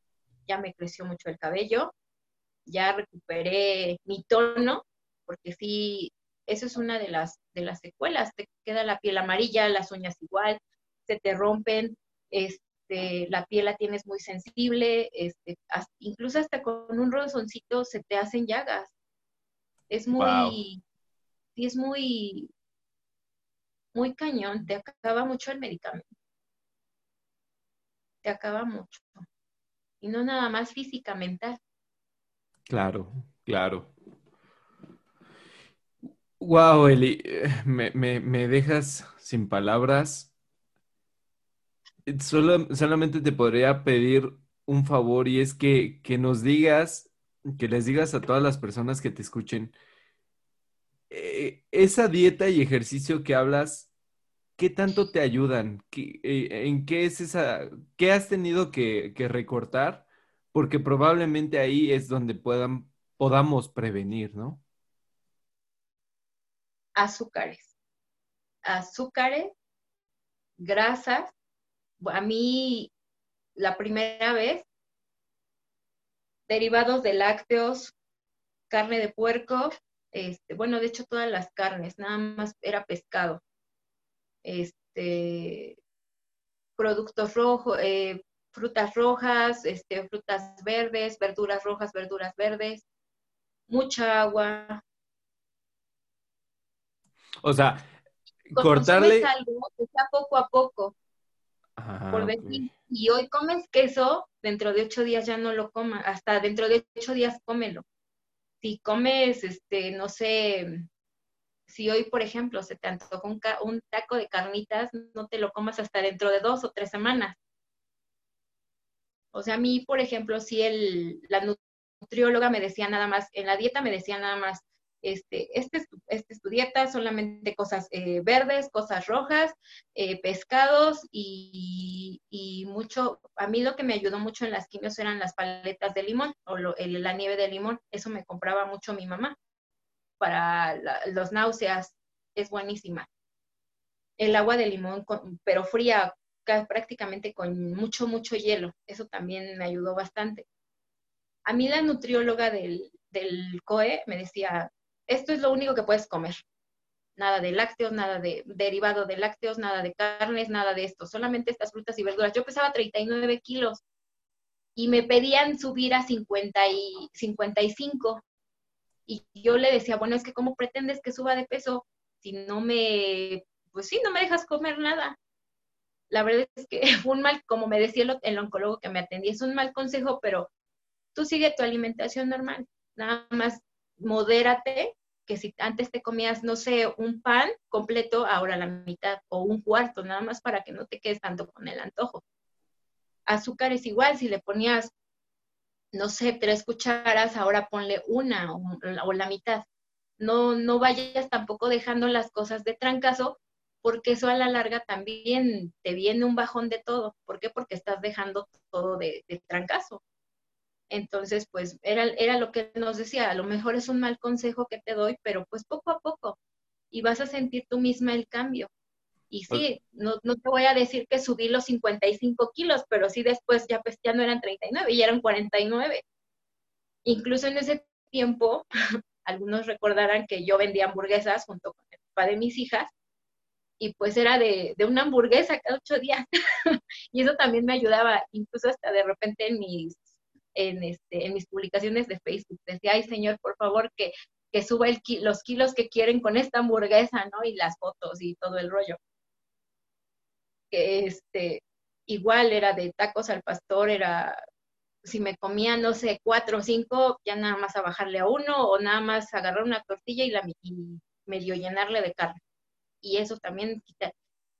ya me creció mucho el cabello, ya recuperé mi tono, porque sí, eso es una de las, de las secuelas, te queda la piel amarilla, las uñas igual, se te rompen, este, la piel la tienes muy sensible, este, incluso hasta con un rozoncito se te hacen llagas. Es muy, sí, es muy, muy cañón, te acaba mucho el medicamento. Te acaba mucho. Y no nada más física, mental. Claro, claro. Wow, Eli, me, me, dejas sin palabras. Solo, solamente te podría pedir un favor y es que, que nos digas, que les digas a todas las personas que te escuchen, eh, esa dieta y ejercicio que hablas, ¿qué tanto te ayudan? Eh, ¿En qué es esa, qué has tenido que, que recortar porque probablemente ahí es donde puedan, podamos prevenir, ¿no? Azúcares. Azúcares, grasas. A mí, la primera vez, derivados de lácteos, carne de puerco, este, bueno, de hecho todas las carnes, nada más era pescado. Este, productos rojos, eh, frutas rojas, este, frutas verdes, verduras rojas, verduras verdes, mucha agua. O sea, cortarle... algo, poco a poco. por decir, y hoy comes queso, dentro de ocho días ya no lo comas, hasta dentro de ocho días cómelo. Si comes, este, no sé, si hoy, por ejemplo, se te antojó un, un taco de carnitas, no te lo comas hasta dentro de dos o tres semanas. O sea, a mí, por ejemplo, si el, la nutrióloga me decía nada más, en la dieta me decía nada más, este, este, es, este tu dieta, solamente cosas eh, verdes, cosas rojas, eh, pescados y, mucho, a mí lo que me ayudó mucho en las quimios eran las paletas de limón o la nieve de limón, eso me compraba mucho mi mamá para los náuseas, es buenísima. El agua de limón, pero fría, prácticamente con mucho, mucho hielo, eso también me ayudó bastante. A mí la nutrióloga del, del COE me decía, esto es lo único que puedes comer. Nada de lácteos, nada de derivado de lácteos, nada de carnes, nada de esto. Solamente estas frutas y verduras. Yo pesaba 39 kilos y me pedían subir a 50 y 55. Y yo le decía, bueno, es que ¿cómo pretendes que suba de peso si no me, pues sí, no me dejas comer nada? La verdad es que fue un mal, como me decía el, el oncólogo que me atendía, es un mal consejo, pero tú sigue tu alimentación normal. Nada más modérate, que si antes te comías, no sé, un pan completo, ahora la mitad o un cuarto, nada más para que no te quedes tanto con el antojo. Azúcar es igual, si le ponías, no sé, tres cucharas, ahora ponle una o, la mitad. No, no vayas tampoco dejando las cosas de trancazo, porque eso a la larga también te viene un bajón de todo. ¿Por qué? Porque estás dejando todo de, de trancazo. Entonces, pues era, era lo que nos decía, a lo mejor es un mal consejo que te doy, pero pues poco a poco y vas a sentir tú misma el cambio. Y sí, no, no te voy a decir que subí los 55 kilos, pero sí después ya, pues, ya no eran 39, ya eran 49. Incluso en ese tiempo, algunos recordarán que yo vendía hamburguesas junto con el papá de mis hijas, y pues era de, de una hamburguesa cada ocho días. y eso también me ayudaba, incluso hasta de repente en mis en, este, en mis publicaciones de Facebook. Decía, ay Señor, por favor, que, que suba el los kilos que quieren con esta hamburguesa, ¿no? Y las fotos y todo el rollo. Que este, igual era de tacos al pastor, era, si me comía, no sé, cuatro o cinco, ya nada más a bajarle a uno o nada más agarrar una tortilla y, la, y medio llenarle de carne. Y eso también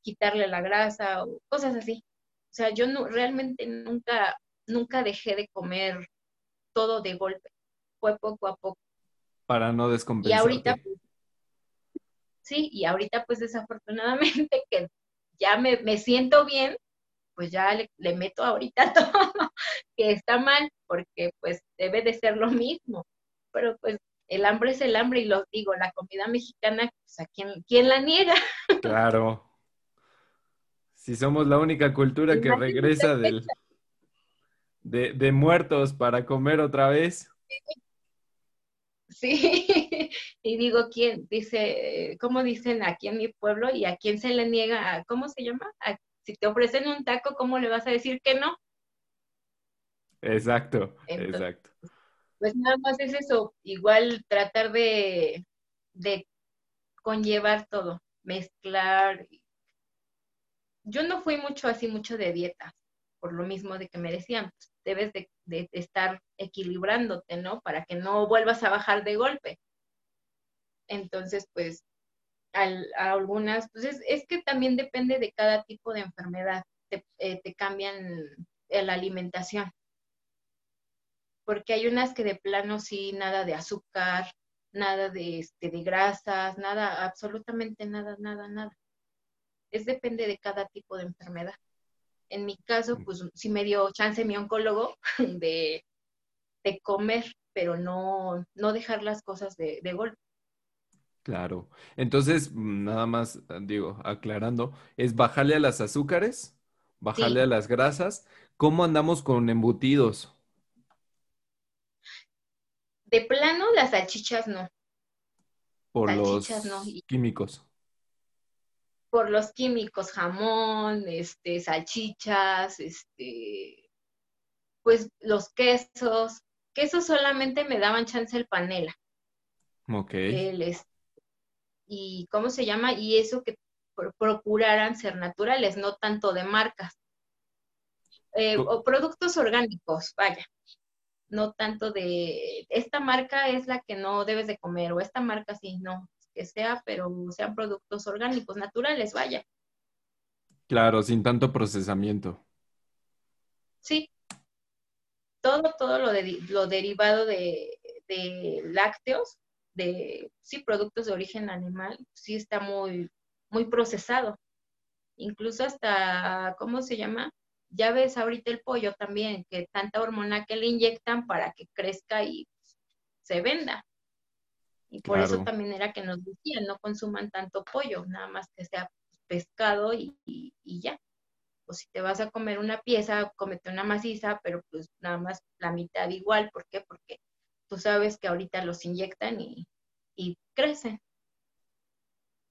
quitarle la grasa o cosas así. O sea, yo no, realmente nunca nunca dejé de comer todo de golpe. Fue poco a poco. Para no descompensar. Y ahorita, pues, sí, y ahorita pues desafortunadamente que ya me, me siento bien, pues ya le, le, meto ahorita todo, que está mal, porque pues debe de ser lo mismo. Pero pues el hambre es el hambre y lo digo, la comida mexicana, pues a quién, quién la niega. Claro. Si somos la única cultura que regresa del, de, de muertos para comer otra vez. Sí, y digo, ¿quién? Dice, ¿cómo dicen aquí en mi pueblo? ¿Y a quién se le niega? ¿Cómo se llama? si te ofrecen un taco, ¿cómo le vas a decir que no? Exacto, exacto. Pues nada más es eso, igual tratar de, de conllevar todo, mezclar. Yo no fui mucho así, mucho de dieta, por lo mismo de que me decían, pues, debes de, estar equilibrándote, ¿no? Para que no vuelvas a bajar de golpe. Entonces, pues, a algunas, pues es, que también depende de cada tipo de enfermedad, te, eh, te cambian la alimentación. Porque hay unas que de plano sí, nada de azúcar, nada de, este, de grasas, nada, absolutamente nada, nada, nada. Es depende de cada tipo de enfermedad en mi caso, pues sí me dio chance mi oncólogo de, comer, pero no, no dejar las cosas de, golpe. Claro. Entonces, nada más, digo, aclarando, es bajarle a las azúcares, bajarle a las grasas. ¿Cómo andamos con embutidos? De plano, las salchichas no. Por los químicos por los químicos, jamón, este, salchichas, este, pues los quesos. Quesos solamente me daban chance el panela. Ok. y cómo se llama, y eso que procuraran ser naturales, no tanto de marcas. eh, o productos orgánicos, vaya. No tanto de, esta marca es la que no debes de comer, o esta marca sí, no, que sea, pero sean productos orgánicos, naturales, vaya. Claro, sin tanto procesamiento. Sí. Todo, todo lo, de, lo derivado de, de lácteos, de, sí, productos de origen animal, sí está muy, muy procesado. Incluso hasta, ¿cómo se llama? Ya ves ahorita el pollo también, que tanta hormona que le inyectan para que crezca y se venda. Y por eso también era que nos decían, no consuman tanto pollo, nada más que sea pescado y, y ya. O si te vas a comer una pieza, comete una maciza, pero pues nada más la mitad igual. ¿Por qué? Porque tú sabes que ahorita los inyectan y, y crecen.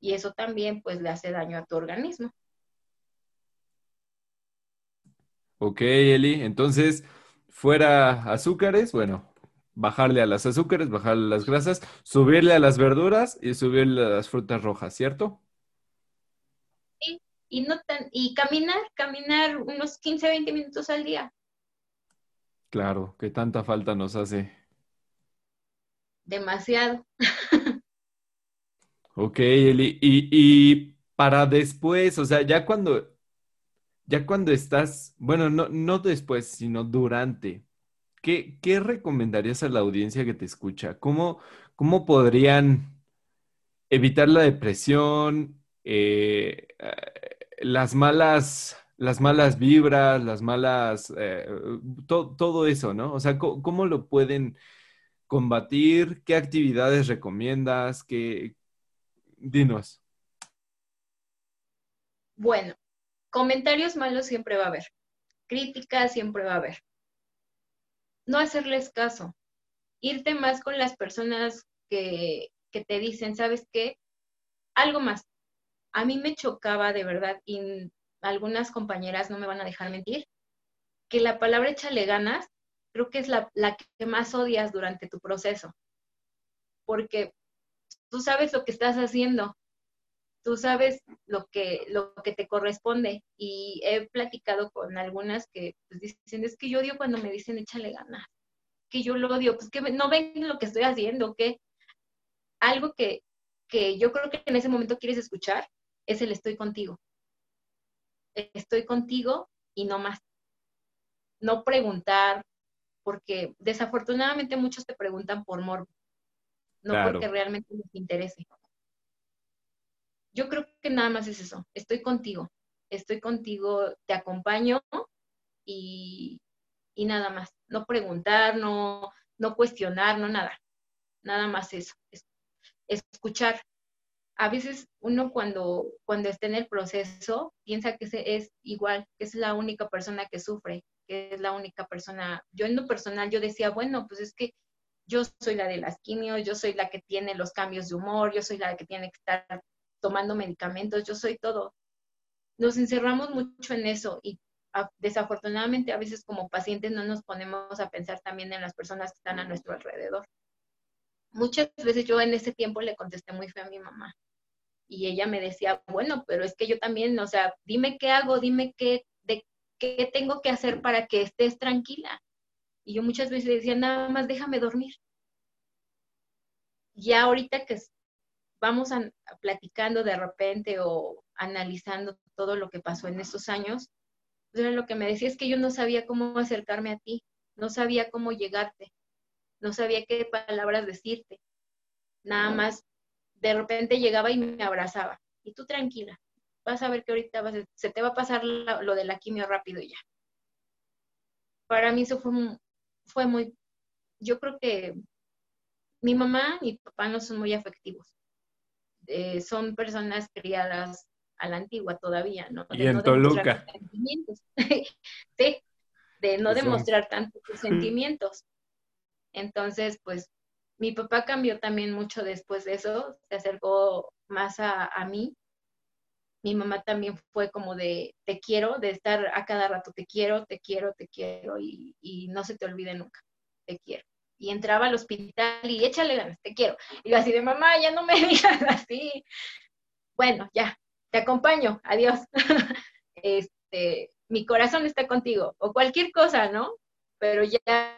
Y eso también pues le hace daño a tu organismo. Ok, Eli, entonces fuera azúcares, bueno, bajarle a las azúcares, bajarle a las grasas, subirle a las verduras y subirle a las frutas rojas, ¿cierto? Sí, y no tan, y caminar, caminar unos 15, 20 minutos al día. Claro, que tanta falta nos hace. Demasiado. ok, Eli, y, y para después, o sea, ya cuando ya cuando estás, bueno, no, no después, sino durante, ¿qué, ¿qué, recomendarías a la audiencia que te escucha? ¿Cómo, podrían evitar la depresión, eh, las malas, las malas vibras, las malas, eh, todo eso, ¿no? O sea, ¿cómo, ¿cómo, lo pueden combatir? ¿Qué actividades recomiendas? ¿Qué... Dinos. Bueno, Comentarios malos siempre va a haber. Críticas siempre va a haber. No hacerles caso. Irte más con las personas que, que te dicen, ¿sabes qué? Algo más. A mí me chocaba de verdad, y algunas compañeras no me van a dejar mentir, que la palabra échale ganas creo que es la, la, que más odias durante tu proceso. Porque tú sabes lo que estás haciendo, tú sabes lo que, lo que te corresponde. Y he platicado con algunas que pues, dicen, es que yo odio cuando me dicen échale ganas, que yo lo odio, pues que no ven lo que estoy haciendo, que algo que, que yo creo que en ese momento quieres escuchar es el estoy contigo. Estoy contigo y no más. No preguntar, porque desafortunadamente muchos te preguntan por morbo, no porque realmente les interese yo creo que nada más es eso, estoy contigo, estoy contigo, te acompaño y, nada más, no preguntar, no, no cuestionar, no nada, nada más eso, escuchar. A veces uno cuando, cuando está en el proceso piensa que es igual, que es la única persona que sufre, que es la única persona. Yo en lo personal yo decía, bueno, pues es que yo soy la de las quimios, yo soy la que tiene los cambios de humor, yo soy la que tiene que estar tomando medicamentos, yo soy todo. Nos encerramos mucho en eso y desafortunadamente a veces como pacientes no nos ponemos a pensar también en las personas que están a nuestro alrededor. Muchas veces yo en ese tiempo le contesté muy feo a mi mamá y ella me decía, bueno, pero es que yo también, o sea, dime qué hago, dime qué, de, qué tengo que hacer para que estés tranquila. Y yo muchas veces decía, nada más déjame dormir. Ya ahorita que vamos a, platicando de repente o analizando todo lo que pasó en estos años, pues lo que me decía es que yo no sabía cómo acercarme a ti, no sabía cómo llegarte, no sabía qué palabras decirte. Nada más, de repente llegaba y me abrazaba. Y tú tranquila, vas a ver que ahorita se te va a pasar lo de la quimio rápido y ya. Para mí eso fue, fue muy, yo creo que mi mamá y mi papá no son muy afectivos. Eh, son personas criadas a la antigua todavía, ¿no? y en Toluca. sí, de no demostrar tantos sentimientos. Entonces, pues mi papá cambió también mucho después de eso, se acercó más a, mí. Mi mamá también fue como de te quiero, de estar a cada rato te quiero, te quiero, te quiero y, y no se te olvide nunca, te quiero y entraba al hospital y échale ganas, te quiero. Y yo así de mamá, ya no me digas así. Bueno, ya, te acompaño, adiós. este, mi corazón está contigo, o cualquier cosa, ¿no? Pero ya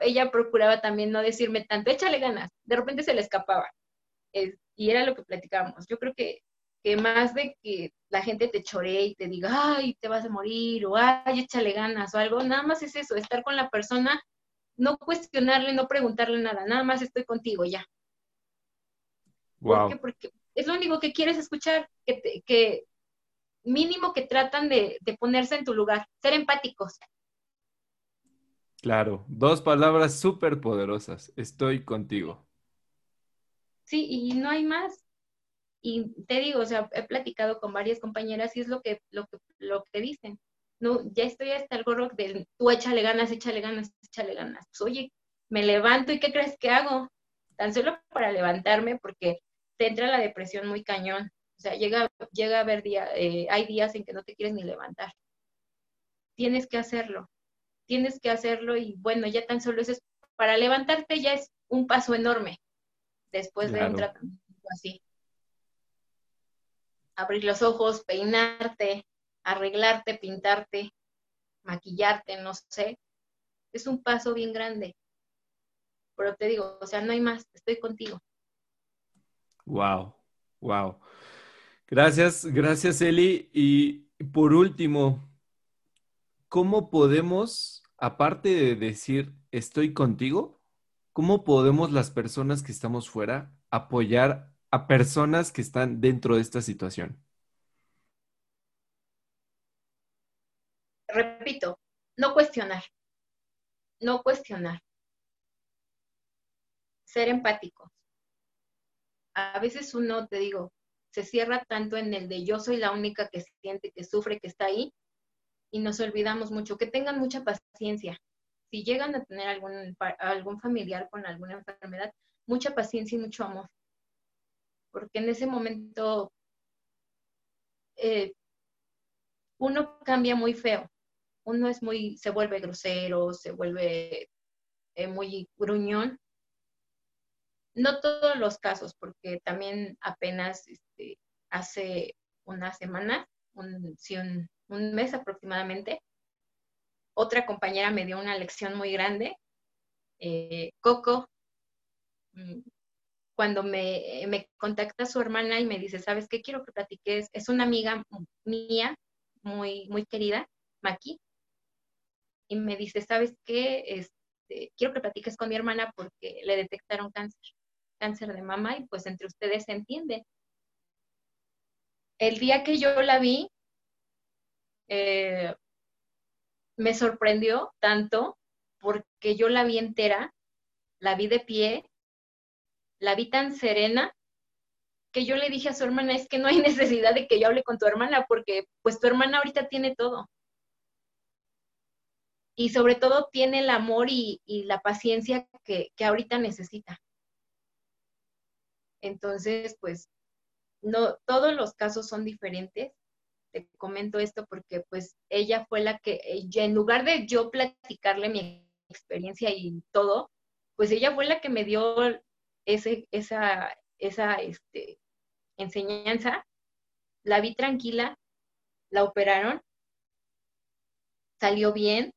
ella procuraba también no decirme tanto, échale ganas, de repente se le escapaba. y era lo que platicábamos. Yo creo que, que más de que la gente te choree y te diga, ay, te vas a morir, o ay, échale ganas, o algo, nada más es eso, estar con la persona, no cuestionarle, no preguntarle nada, nada más estoy contigo ya. ¿Por qué? Porque es lo único que quieres escuchar, que, que mínimo que tratan de, de ponerse en tu lugar, ser empáticos. Claro, dos palabras súper poderosas. Estoy contigo. Sí, y no hay más. Y te digo, o sea, he platicado con varias compañeras y es lo que, lo que, lo que dicen. No, ya estoy hasta el gorro del tú échale ganas, échale ganas, échale ganas. Pues, oye, me levanto y ¿qué crees que hago? Tan solo para levantarme porque te entra la depresión muy cañón. O sea, llega, llega a haber días, eh, hay días en que no te quieres ni levantar. Tienes que hacerlo tienes que hacerlo y bueno, ya tan solo eso es, para levantarte ya es un paso enorme después de un tratamiento así. Abrir los ojos, peinarte, arreglarte, pintarte, maquillarte, no sé. Es un paso bien grande. Pero te digo, o sea, no hay más, estoy contigo. Wow, wow. Gracias, gracias Eli. Y por último, ¿cómo podemos, aparte de decir estoy contigo, cómo podemos las personas que estamos fuera apoyar a personas que están dentro de esta situación? Repito, no cuestionar, no cuestionar, ser empáticos. A veces uno, te digo, se cierra tanto en el de yo soy la única que siente, que sufre, que está ahí, y nos olvidamos mucho. Que tengan mucha paciencia. Si llegan a tener algún, algún familiar con alguna enfermedad, mucha paciencia y mucho amor. Porque en ese momento eh, uno cambia muy feo. Uno es muy, se vuelve grosero, se vuelve eh, muy gruñón. No todos los casos, porque también apenas este, hace una semana, un, un, un mes aproximadamente, otra compañera me dio una lección muy grande. Eh, Coco, mm, cuando me, me, contacta su hermana y me dice, ¿sabes qué quiero que platiques? Es una amiga mía, muy, muy querida, Maki, y me dice, ¿sabes qué? Este, quiero que platiques con mi hermana porque le detectaron cáncer, cáncer de mama, y pues entre ustedes se entiende. El día que yo la vi, eh, me sorprendió tanto porque yo la vi entera, la vi de pie, la vi tan serena que yo le dije a su hermana, es que no hay necesidad de que yo hable con tu hermana porque pues tu hermana ahorita tiene todo. Y sobre todo tiene el amor y, la paciencia que, ahorita necesita. Entonces, pues, no, todos los casos son diferentes te comento esto porque pues ella fue la que, eh, en lugar de yo platicarle mi experiencia y todo, pues ella fue la que me dio ese, esa, esa este, enseñanza. La vi tranquila, la operaron, salió bien,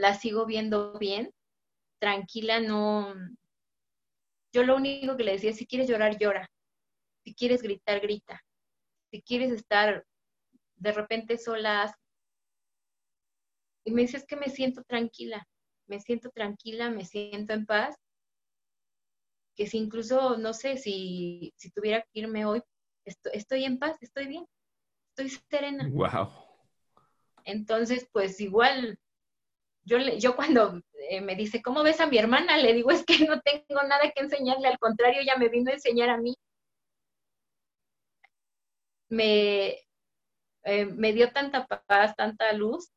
la sigo viendo bien, tranquila, no... Yo lo único que le decía, si quieres llorar, llora. Si quieres gritar, grita. Si quieres estar de repente solas. Y me dice, es que me siento tranquila, me siento tranquila, me siento en paz. Que si incluso, no sé, si, si tuviera que irme hoy, estoy, en paz, estoy bien, estoy serena. Wow. Entonces, pues igual, yo, yo cuando eh, me dice, ¿cómo ves a mi hermana? Le digo, es que no tengo nada que enseñarle, al contrario, ella me vino a enseñar a mí. Me, eh, me dio tanta paz, tanta luz,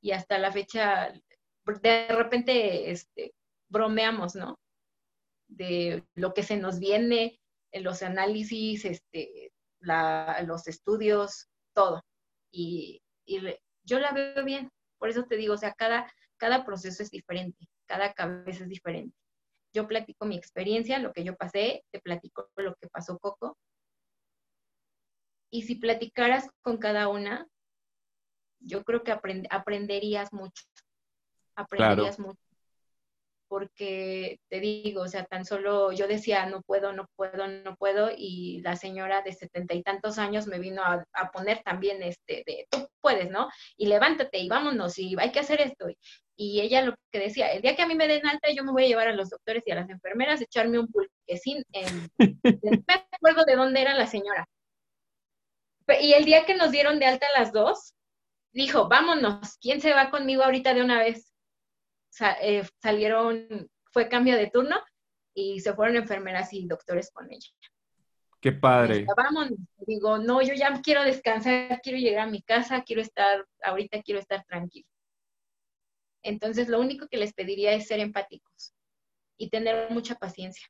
y hasta la fecha, de repente, este, bromeamos, ¿no? De lo que se nos viene, en los análisis, este, los estudios, todo. Y, yo la veo bien, por eso te digo, o sea, cada, cada proceso es diferente, cada cabeza es diferente. Yo platico mi experiencia, lo que yo pasé, te platico lo que pasó Coco, y si platicaras con cada una, yo creo que aprenderías mucho. Aprenderías mucho porque te digo, o sea, tan solo yo decía, no puedo, no puedo, no puedo, y la señora de setenta y tantos años me vino a, poner también este, de, tú puedes, ¿no? Y levántate y vámonos, y hay que hacer esto. Y ella lo que decía, el día que a mí me den alta, yo me voy a llevar a los doctores y a las enfermeras a echarme un pulquecín. En, me acuerdo de dónde era la señora. Y el día que nos dieron de alta las dos, dijo, vámonos, ¿quién se va conmigo ahorita de una vez? Eh, salieron, fue cambio de turno y se fueron enfermeras y doctores con ella. Qué padre. Vamos, digo, no, yo ya quiero descansar, quiero llegar a mi casa, quiero estar, ahorita quiero estar tranquilo. Entonces, lo único que les pediría es ser empáticos y tener mucha paciencia.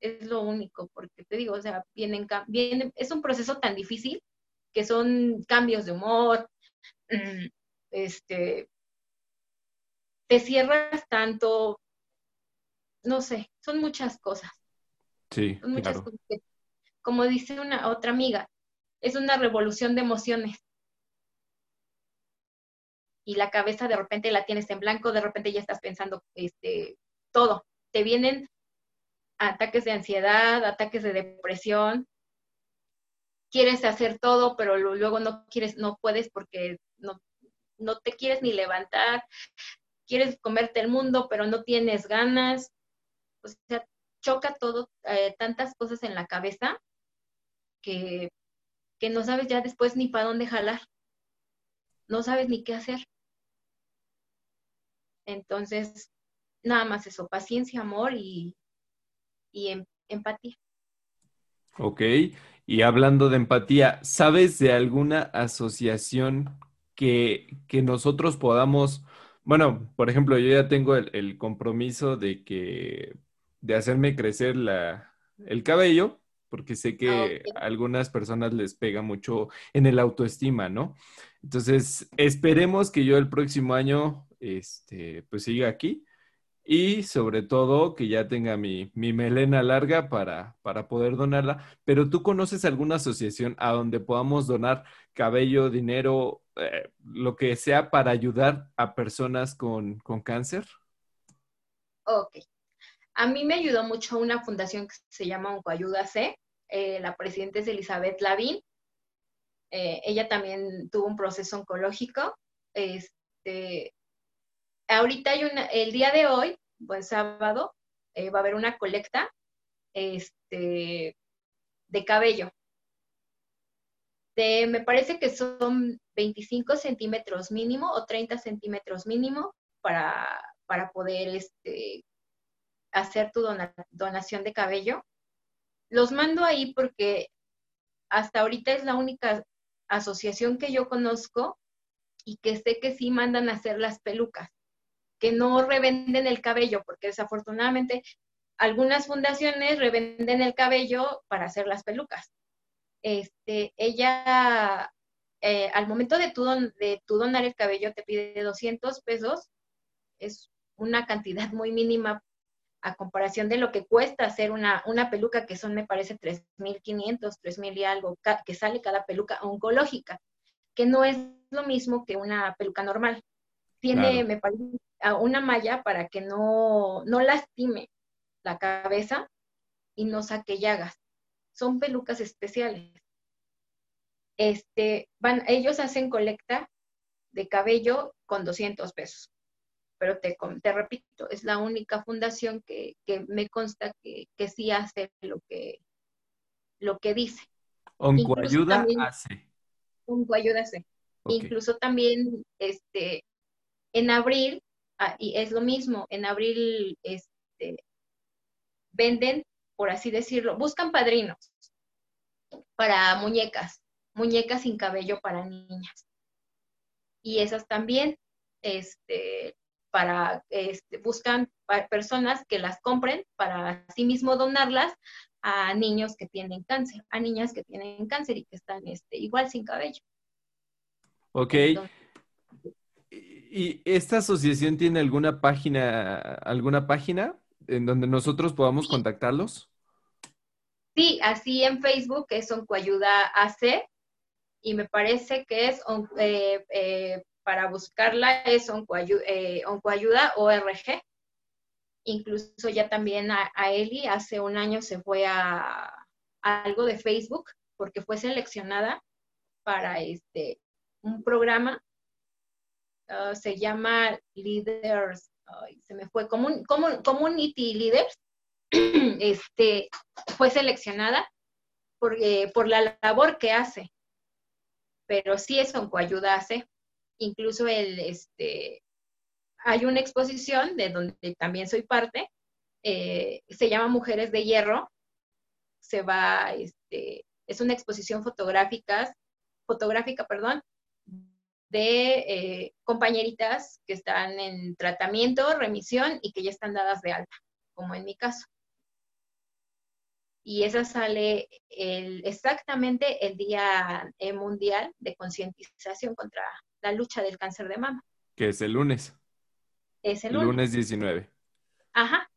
Es lo único, porque te digo, o sea, vienen, vienen es un proceso tan difícil que son cambios de humor, mm, este, te cierras tanto, no sé, son muchas cosas. Sí, muchas cosas como dice una otra amiga, es una revolución de emociones. Y la cabeza de repente la tienes en blanco, de repente ya estás pensando este, todo. Te vienen ataques de ansiedad, ataques de depresión. Quieres hacer todo, pero luego no quieres, no puedes porque no, no te quieres ni levantar, quieres comerte el mundo, pero no tienes ganas. O sea, choca todo, eh, tantas cosas en la cabeza que, que no sabes ya después ni para dónde jalar. No sabes ni qué hacer. Entonces, nada más eso, paciencia, amor y, y em, empatía. Ok, y hablando de empatía, ¿sabes de alguna asociación que, que nosotros podamos bueno, por ejemplo, yo ya tengo el, compromiso de que, de hacerme crecer la, el cabello, porque sé que a algunas personas les pega mucho en el autoestima, ¿no? Entonces, esperemos que yo el próximo año, este, pues siga aquí y sobre todo que ya tenga mi, mi melena larga para, para poder donarla. Pero tú conoces alguna asociación a donde podamos donar cabello, dinero, eh, lo que sea para ayudar a personas con, cáncer? Ok. A mí me ayudó mucho una fundación que se llama Oncoayuda C. Eh, la presidenta es Elizabeth Lavín. Eh, ella también tuvo un proceso oncológico. Este, ahorita hay una, el día de hoy, buen sábado, va a haber una colecta este, de cabello me parece que son 25 centímetros mínimo o 30 centímetros mínimo para, para poder este, hacer tu donación de cabello. Los mando ahí porque hasta ahorita es la única asociación que yo conozco y que sé que sí mandan a hacer las pelucas, que no revenden el cabello, porque desafortunadamente algunas fundaciones revenden el cabello para hacer las pelucas este, ella, eh, al momento de tu, de tu donar el cabello, te pide 200 pesos, es una cantidad muy mínima a comparación de lo que cuesta hacer una, una peluca, que son, me parece, 3.500, 3.000 y algo, que sale cada peluca oncológica, que no es lo mismo que una peluca normal. Tiene, me parece, una malla para que no, no lastime la cabeza y no saque llagas son pelucas especiales. Este, van, ellos hacen colecta de cabello con 200 pesos. Pero te, te repito, es la única fundación que, me consta que, que, sí hace lo que, lo que dice. Oncoayuda hace. Oncoayuda hace. Incluso también este, en abril, ah, y es lo mismo, en abril este, venden por así decirlo, buscan padrinos para muñecas, muñecas sin cabello para niñas. Y esas también, este, para, este, buscan personas que las compren para sí mismo donarlas a niños que tienen cáncer, a niñas que tienen cáncer y que están este, igual sin cabello. Ok. ¿Y esta asociación tiene alguna página, alguna página en donde nosotros podamos contactarlos? Sí, así en Facebook es Oncoayuda AC y me parece que es eh, eh, para buscarla es Oncoayuda, eh, Oncoayuda ORG. Incluso ya también a, Eli hace un año se fue a, algo de Facebook porque fue seleccionada para este un programa ah, se llama Leaders se me fue Community Leaders este fue seleccionada por, por la labor que hace. Pero sí es oncoayuda hace. Incluso el este hay una exposición de donde también soy parte, eh, se llama Mujeres de Hierro, se va, este, es una exposición fotográfica, fotográfica, perdón, de eh, compañeritas que están en tratamiento, remisión y que ya están dadas de alta, como en mi caso. Y esa sale exactamente el Día eh, Mundial de Concientización contra la lucha del cáncer de mama. Que es el lunes. Es el lunes. Lunes 19. Ajá.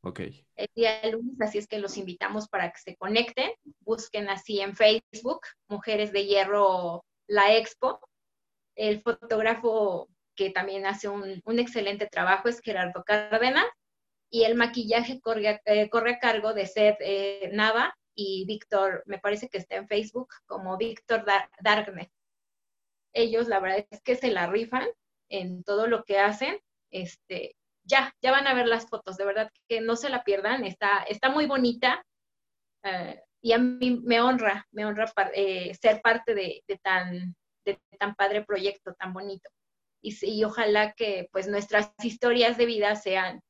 Ok. El día de lunes, así es que los invitamos para que se conecten. Busquen así en Facebook, Mujeres de Hierro, la Expo. El fotógrafo que también hace un, excelente trabajo es Gerardo Cárdenas. Y el maquillaje corre, eh, corre a cargo de Seth eh, Nava y Víctor, me parece que está en Facebook como Víctor Darknet. Ellos, la verdad es que se la rifan en todo lo que hacen este, ya, ya van a ver las fotos, de verdad que no se la pierdan, está, está muy bonita eh, y a mí me honra, me honra ser parte de, tan, de tan padre proyecto, tan bonito. Y, y, ojalá que pues nuestras historias de vida sean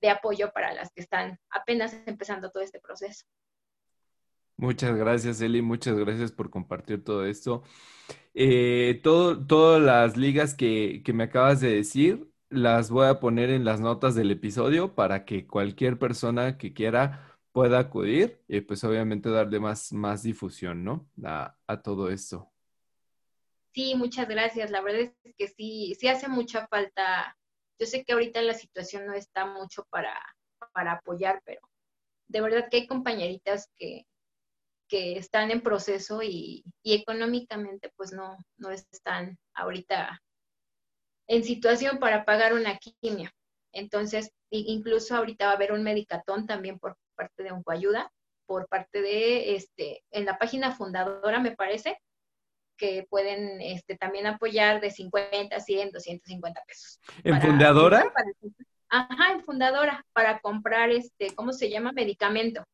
de apoyo para las que están apenas empezando todo este proceso. Muchas gracias, Eli. Muchas gracias por compartir todo esto. Eh, todo, todas las ligas que, que, me acabas de decir, las voy a poner en las notas del episodio para que cualquier persona que quiera pueda acudir y pues obviamente darle más, más difusión, ¿no? A, todo esto. Sí, muchas gracias. La verdad es que sí, sí hace mucha falta. Yo sé que ahorita la situación no está mucho para, para apoyar, pero de verdad que hay compañeritas que, que están en proceso y, y económicamente pues no, no están ahorita en situación para pagar una quimio. Entonces, incluso ahorita va a haber un medicatón también por parte de Oncoayuda, por parte de, este, en la página fundadora, me parece, que pueden este, también apoyar de 50, 100, 250 pesos. ¿En fundadora? ajá, en fundadora, para comprar, este, ¿cómo se llama? Medicamento.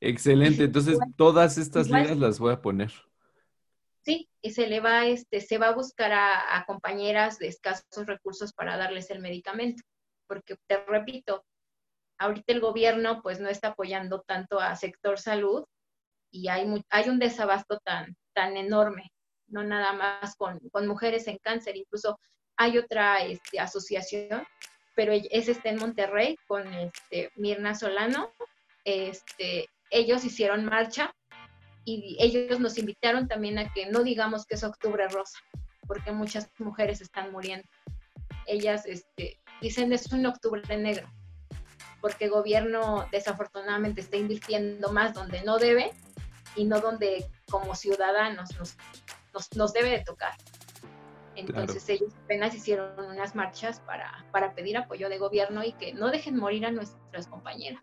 Excelente, entonces todas estas ligas las voy a poner. Sí, y se le va, este, se va a buscar a, compañeras de escasos recursos para darles el medicamento, porque te repito, ahorita el gobierno pues no está apoyando tanto a sector salud y hay, hay un desabasto tan, tan enorme, no nada más con, mujeres en cáncer, incluso hay otra este, asociación, pero ese está en Monterrey con este, Mirna Solano, este, ellos hicieron marcha y ellos nos invitaron también a que no digamos que es octubre rosa, porque muchas mujeres están muriendo. Ellas este, dicen es un octubre negro, porque el gobierno desafortunadamente está invirtiendo más donde no debe y no donde como ciudadanos nos, nos, debe de tocar. Entonces ellos apenas hicieron unas marchas para, para pedir apoyo de gobierno y que no dejen morir a nuestras compañeras.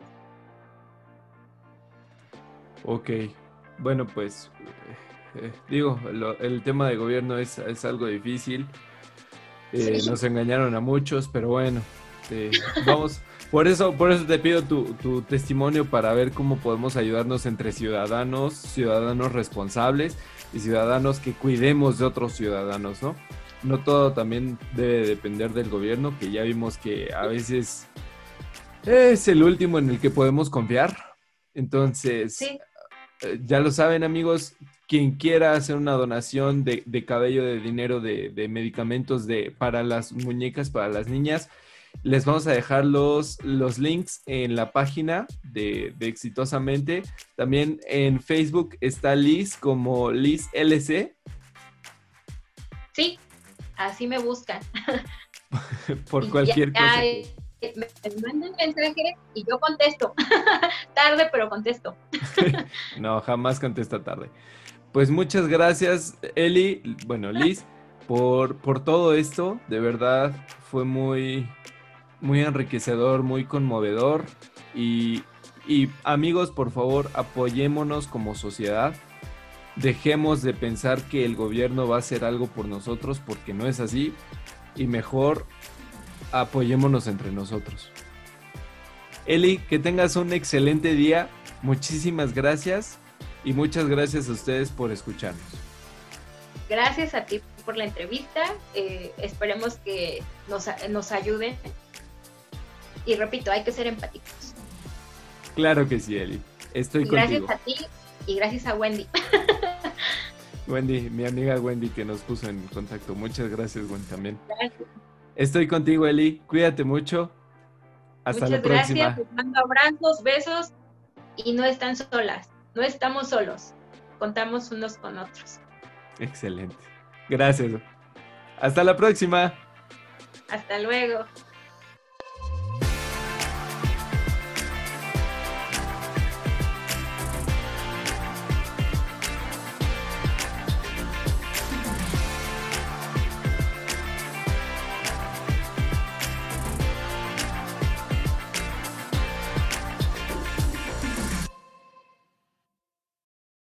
Ok, bueno, pues eh, digo, el tema de gobierno es, algo difícil. Eh, nos engañaron a muchos, pero bueno, eh, vamos. Por eso, por eso te pido tu, tu, testimonio para ver cómo podemos ayudarnos entre ciudadanos, ciudadanos responsables y ciudadanos que cuidemos de otros ciudadanos, ¿no? No todo también debe depender del gobierno, que ya vimos que a veces es el último en el que podemos confiar. Entonces, eh, ya lo saben amigos, quien quiera hacer una donación de, cabello, de dinero, de, medicamentos de, para las muñecas, para las niñas, les vamos a dejar los, los links en la página de, Exitosamente. También en Facebook está Liz como Liz LC. Sí, así me buscan. Por cualquier cosa me, mandan mensaje y yo contesto. tarde, pero contesto. no, jamás contesta tarde. Pues muchas gracias, Eli, bueno, Liz, por, por todo esto. De verdad, fue muy, muy enriquecedor, muy conmovedor. Y, y amigos, por favor, apoyémonos como sociedad. Dejemos de pensar que el gobierno va a hacer algo por nosotros porque no es así. Y mejor apoyémonos entre nosotros. Eli, que tengas un excelente día. Muchísimas gracias y muchas gracias a ustedes por escucharnos. Gracias a ti por la entrevista. Eh, esperemos que nos, nos ayuden. Y repito, hay que ser empáticos. Claro que sí, Eli. Estoy contigo. Gracias a ti y gracias a Wendy. Wendy, mi amiga Wendy que nos puso en contacto. Muchas gracias, Wendy, también. Gracias. Estoy contigo, Eli. Cuídate mucho. Hasta la próxima. Gracias. Les mando abrazos, besos y no están solas. No estamos solos. Contamos unos con otros. Excelente. Gracias. Hasta la próxima. Hasta luego.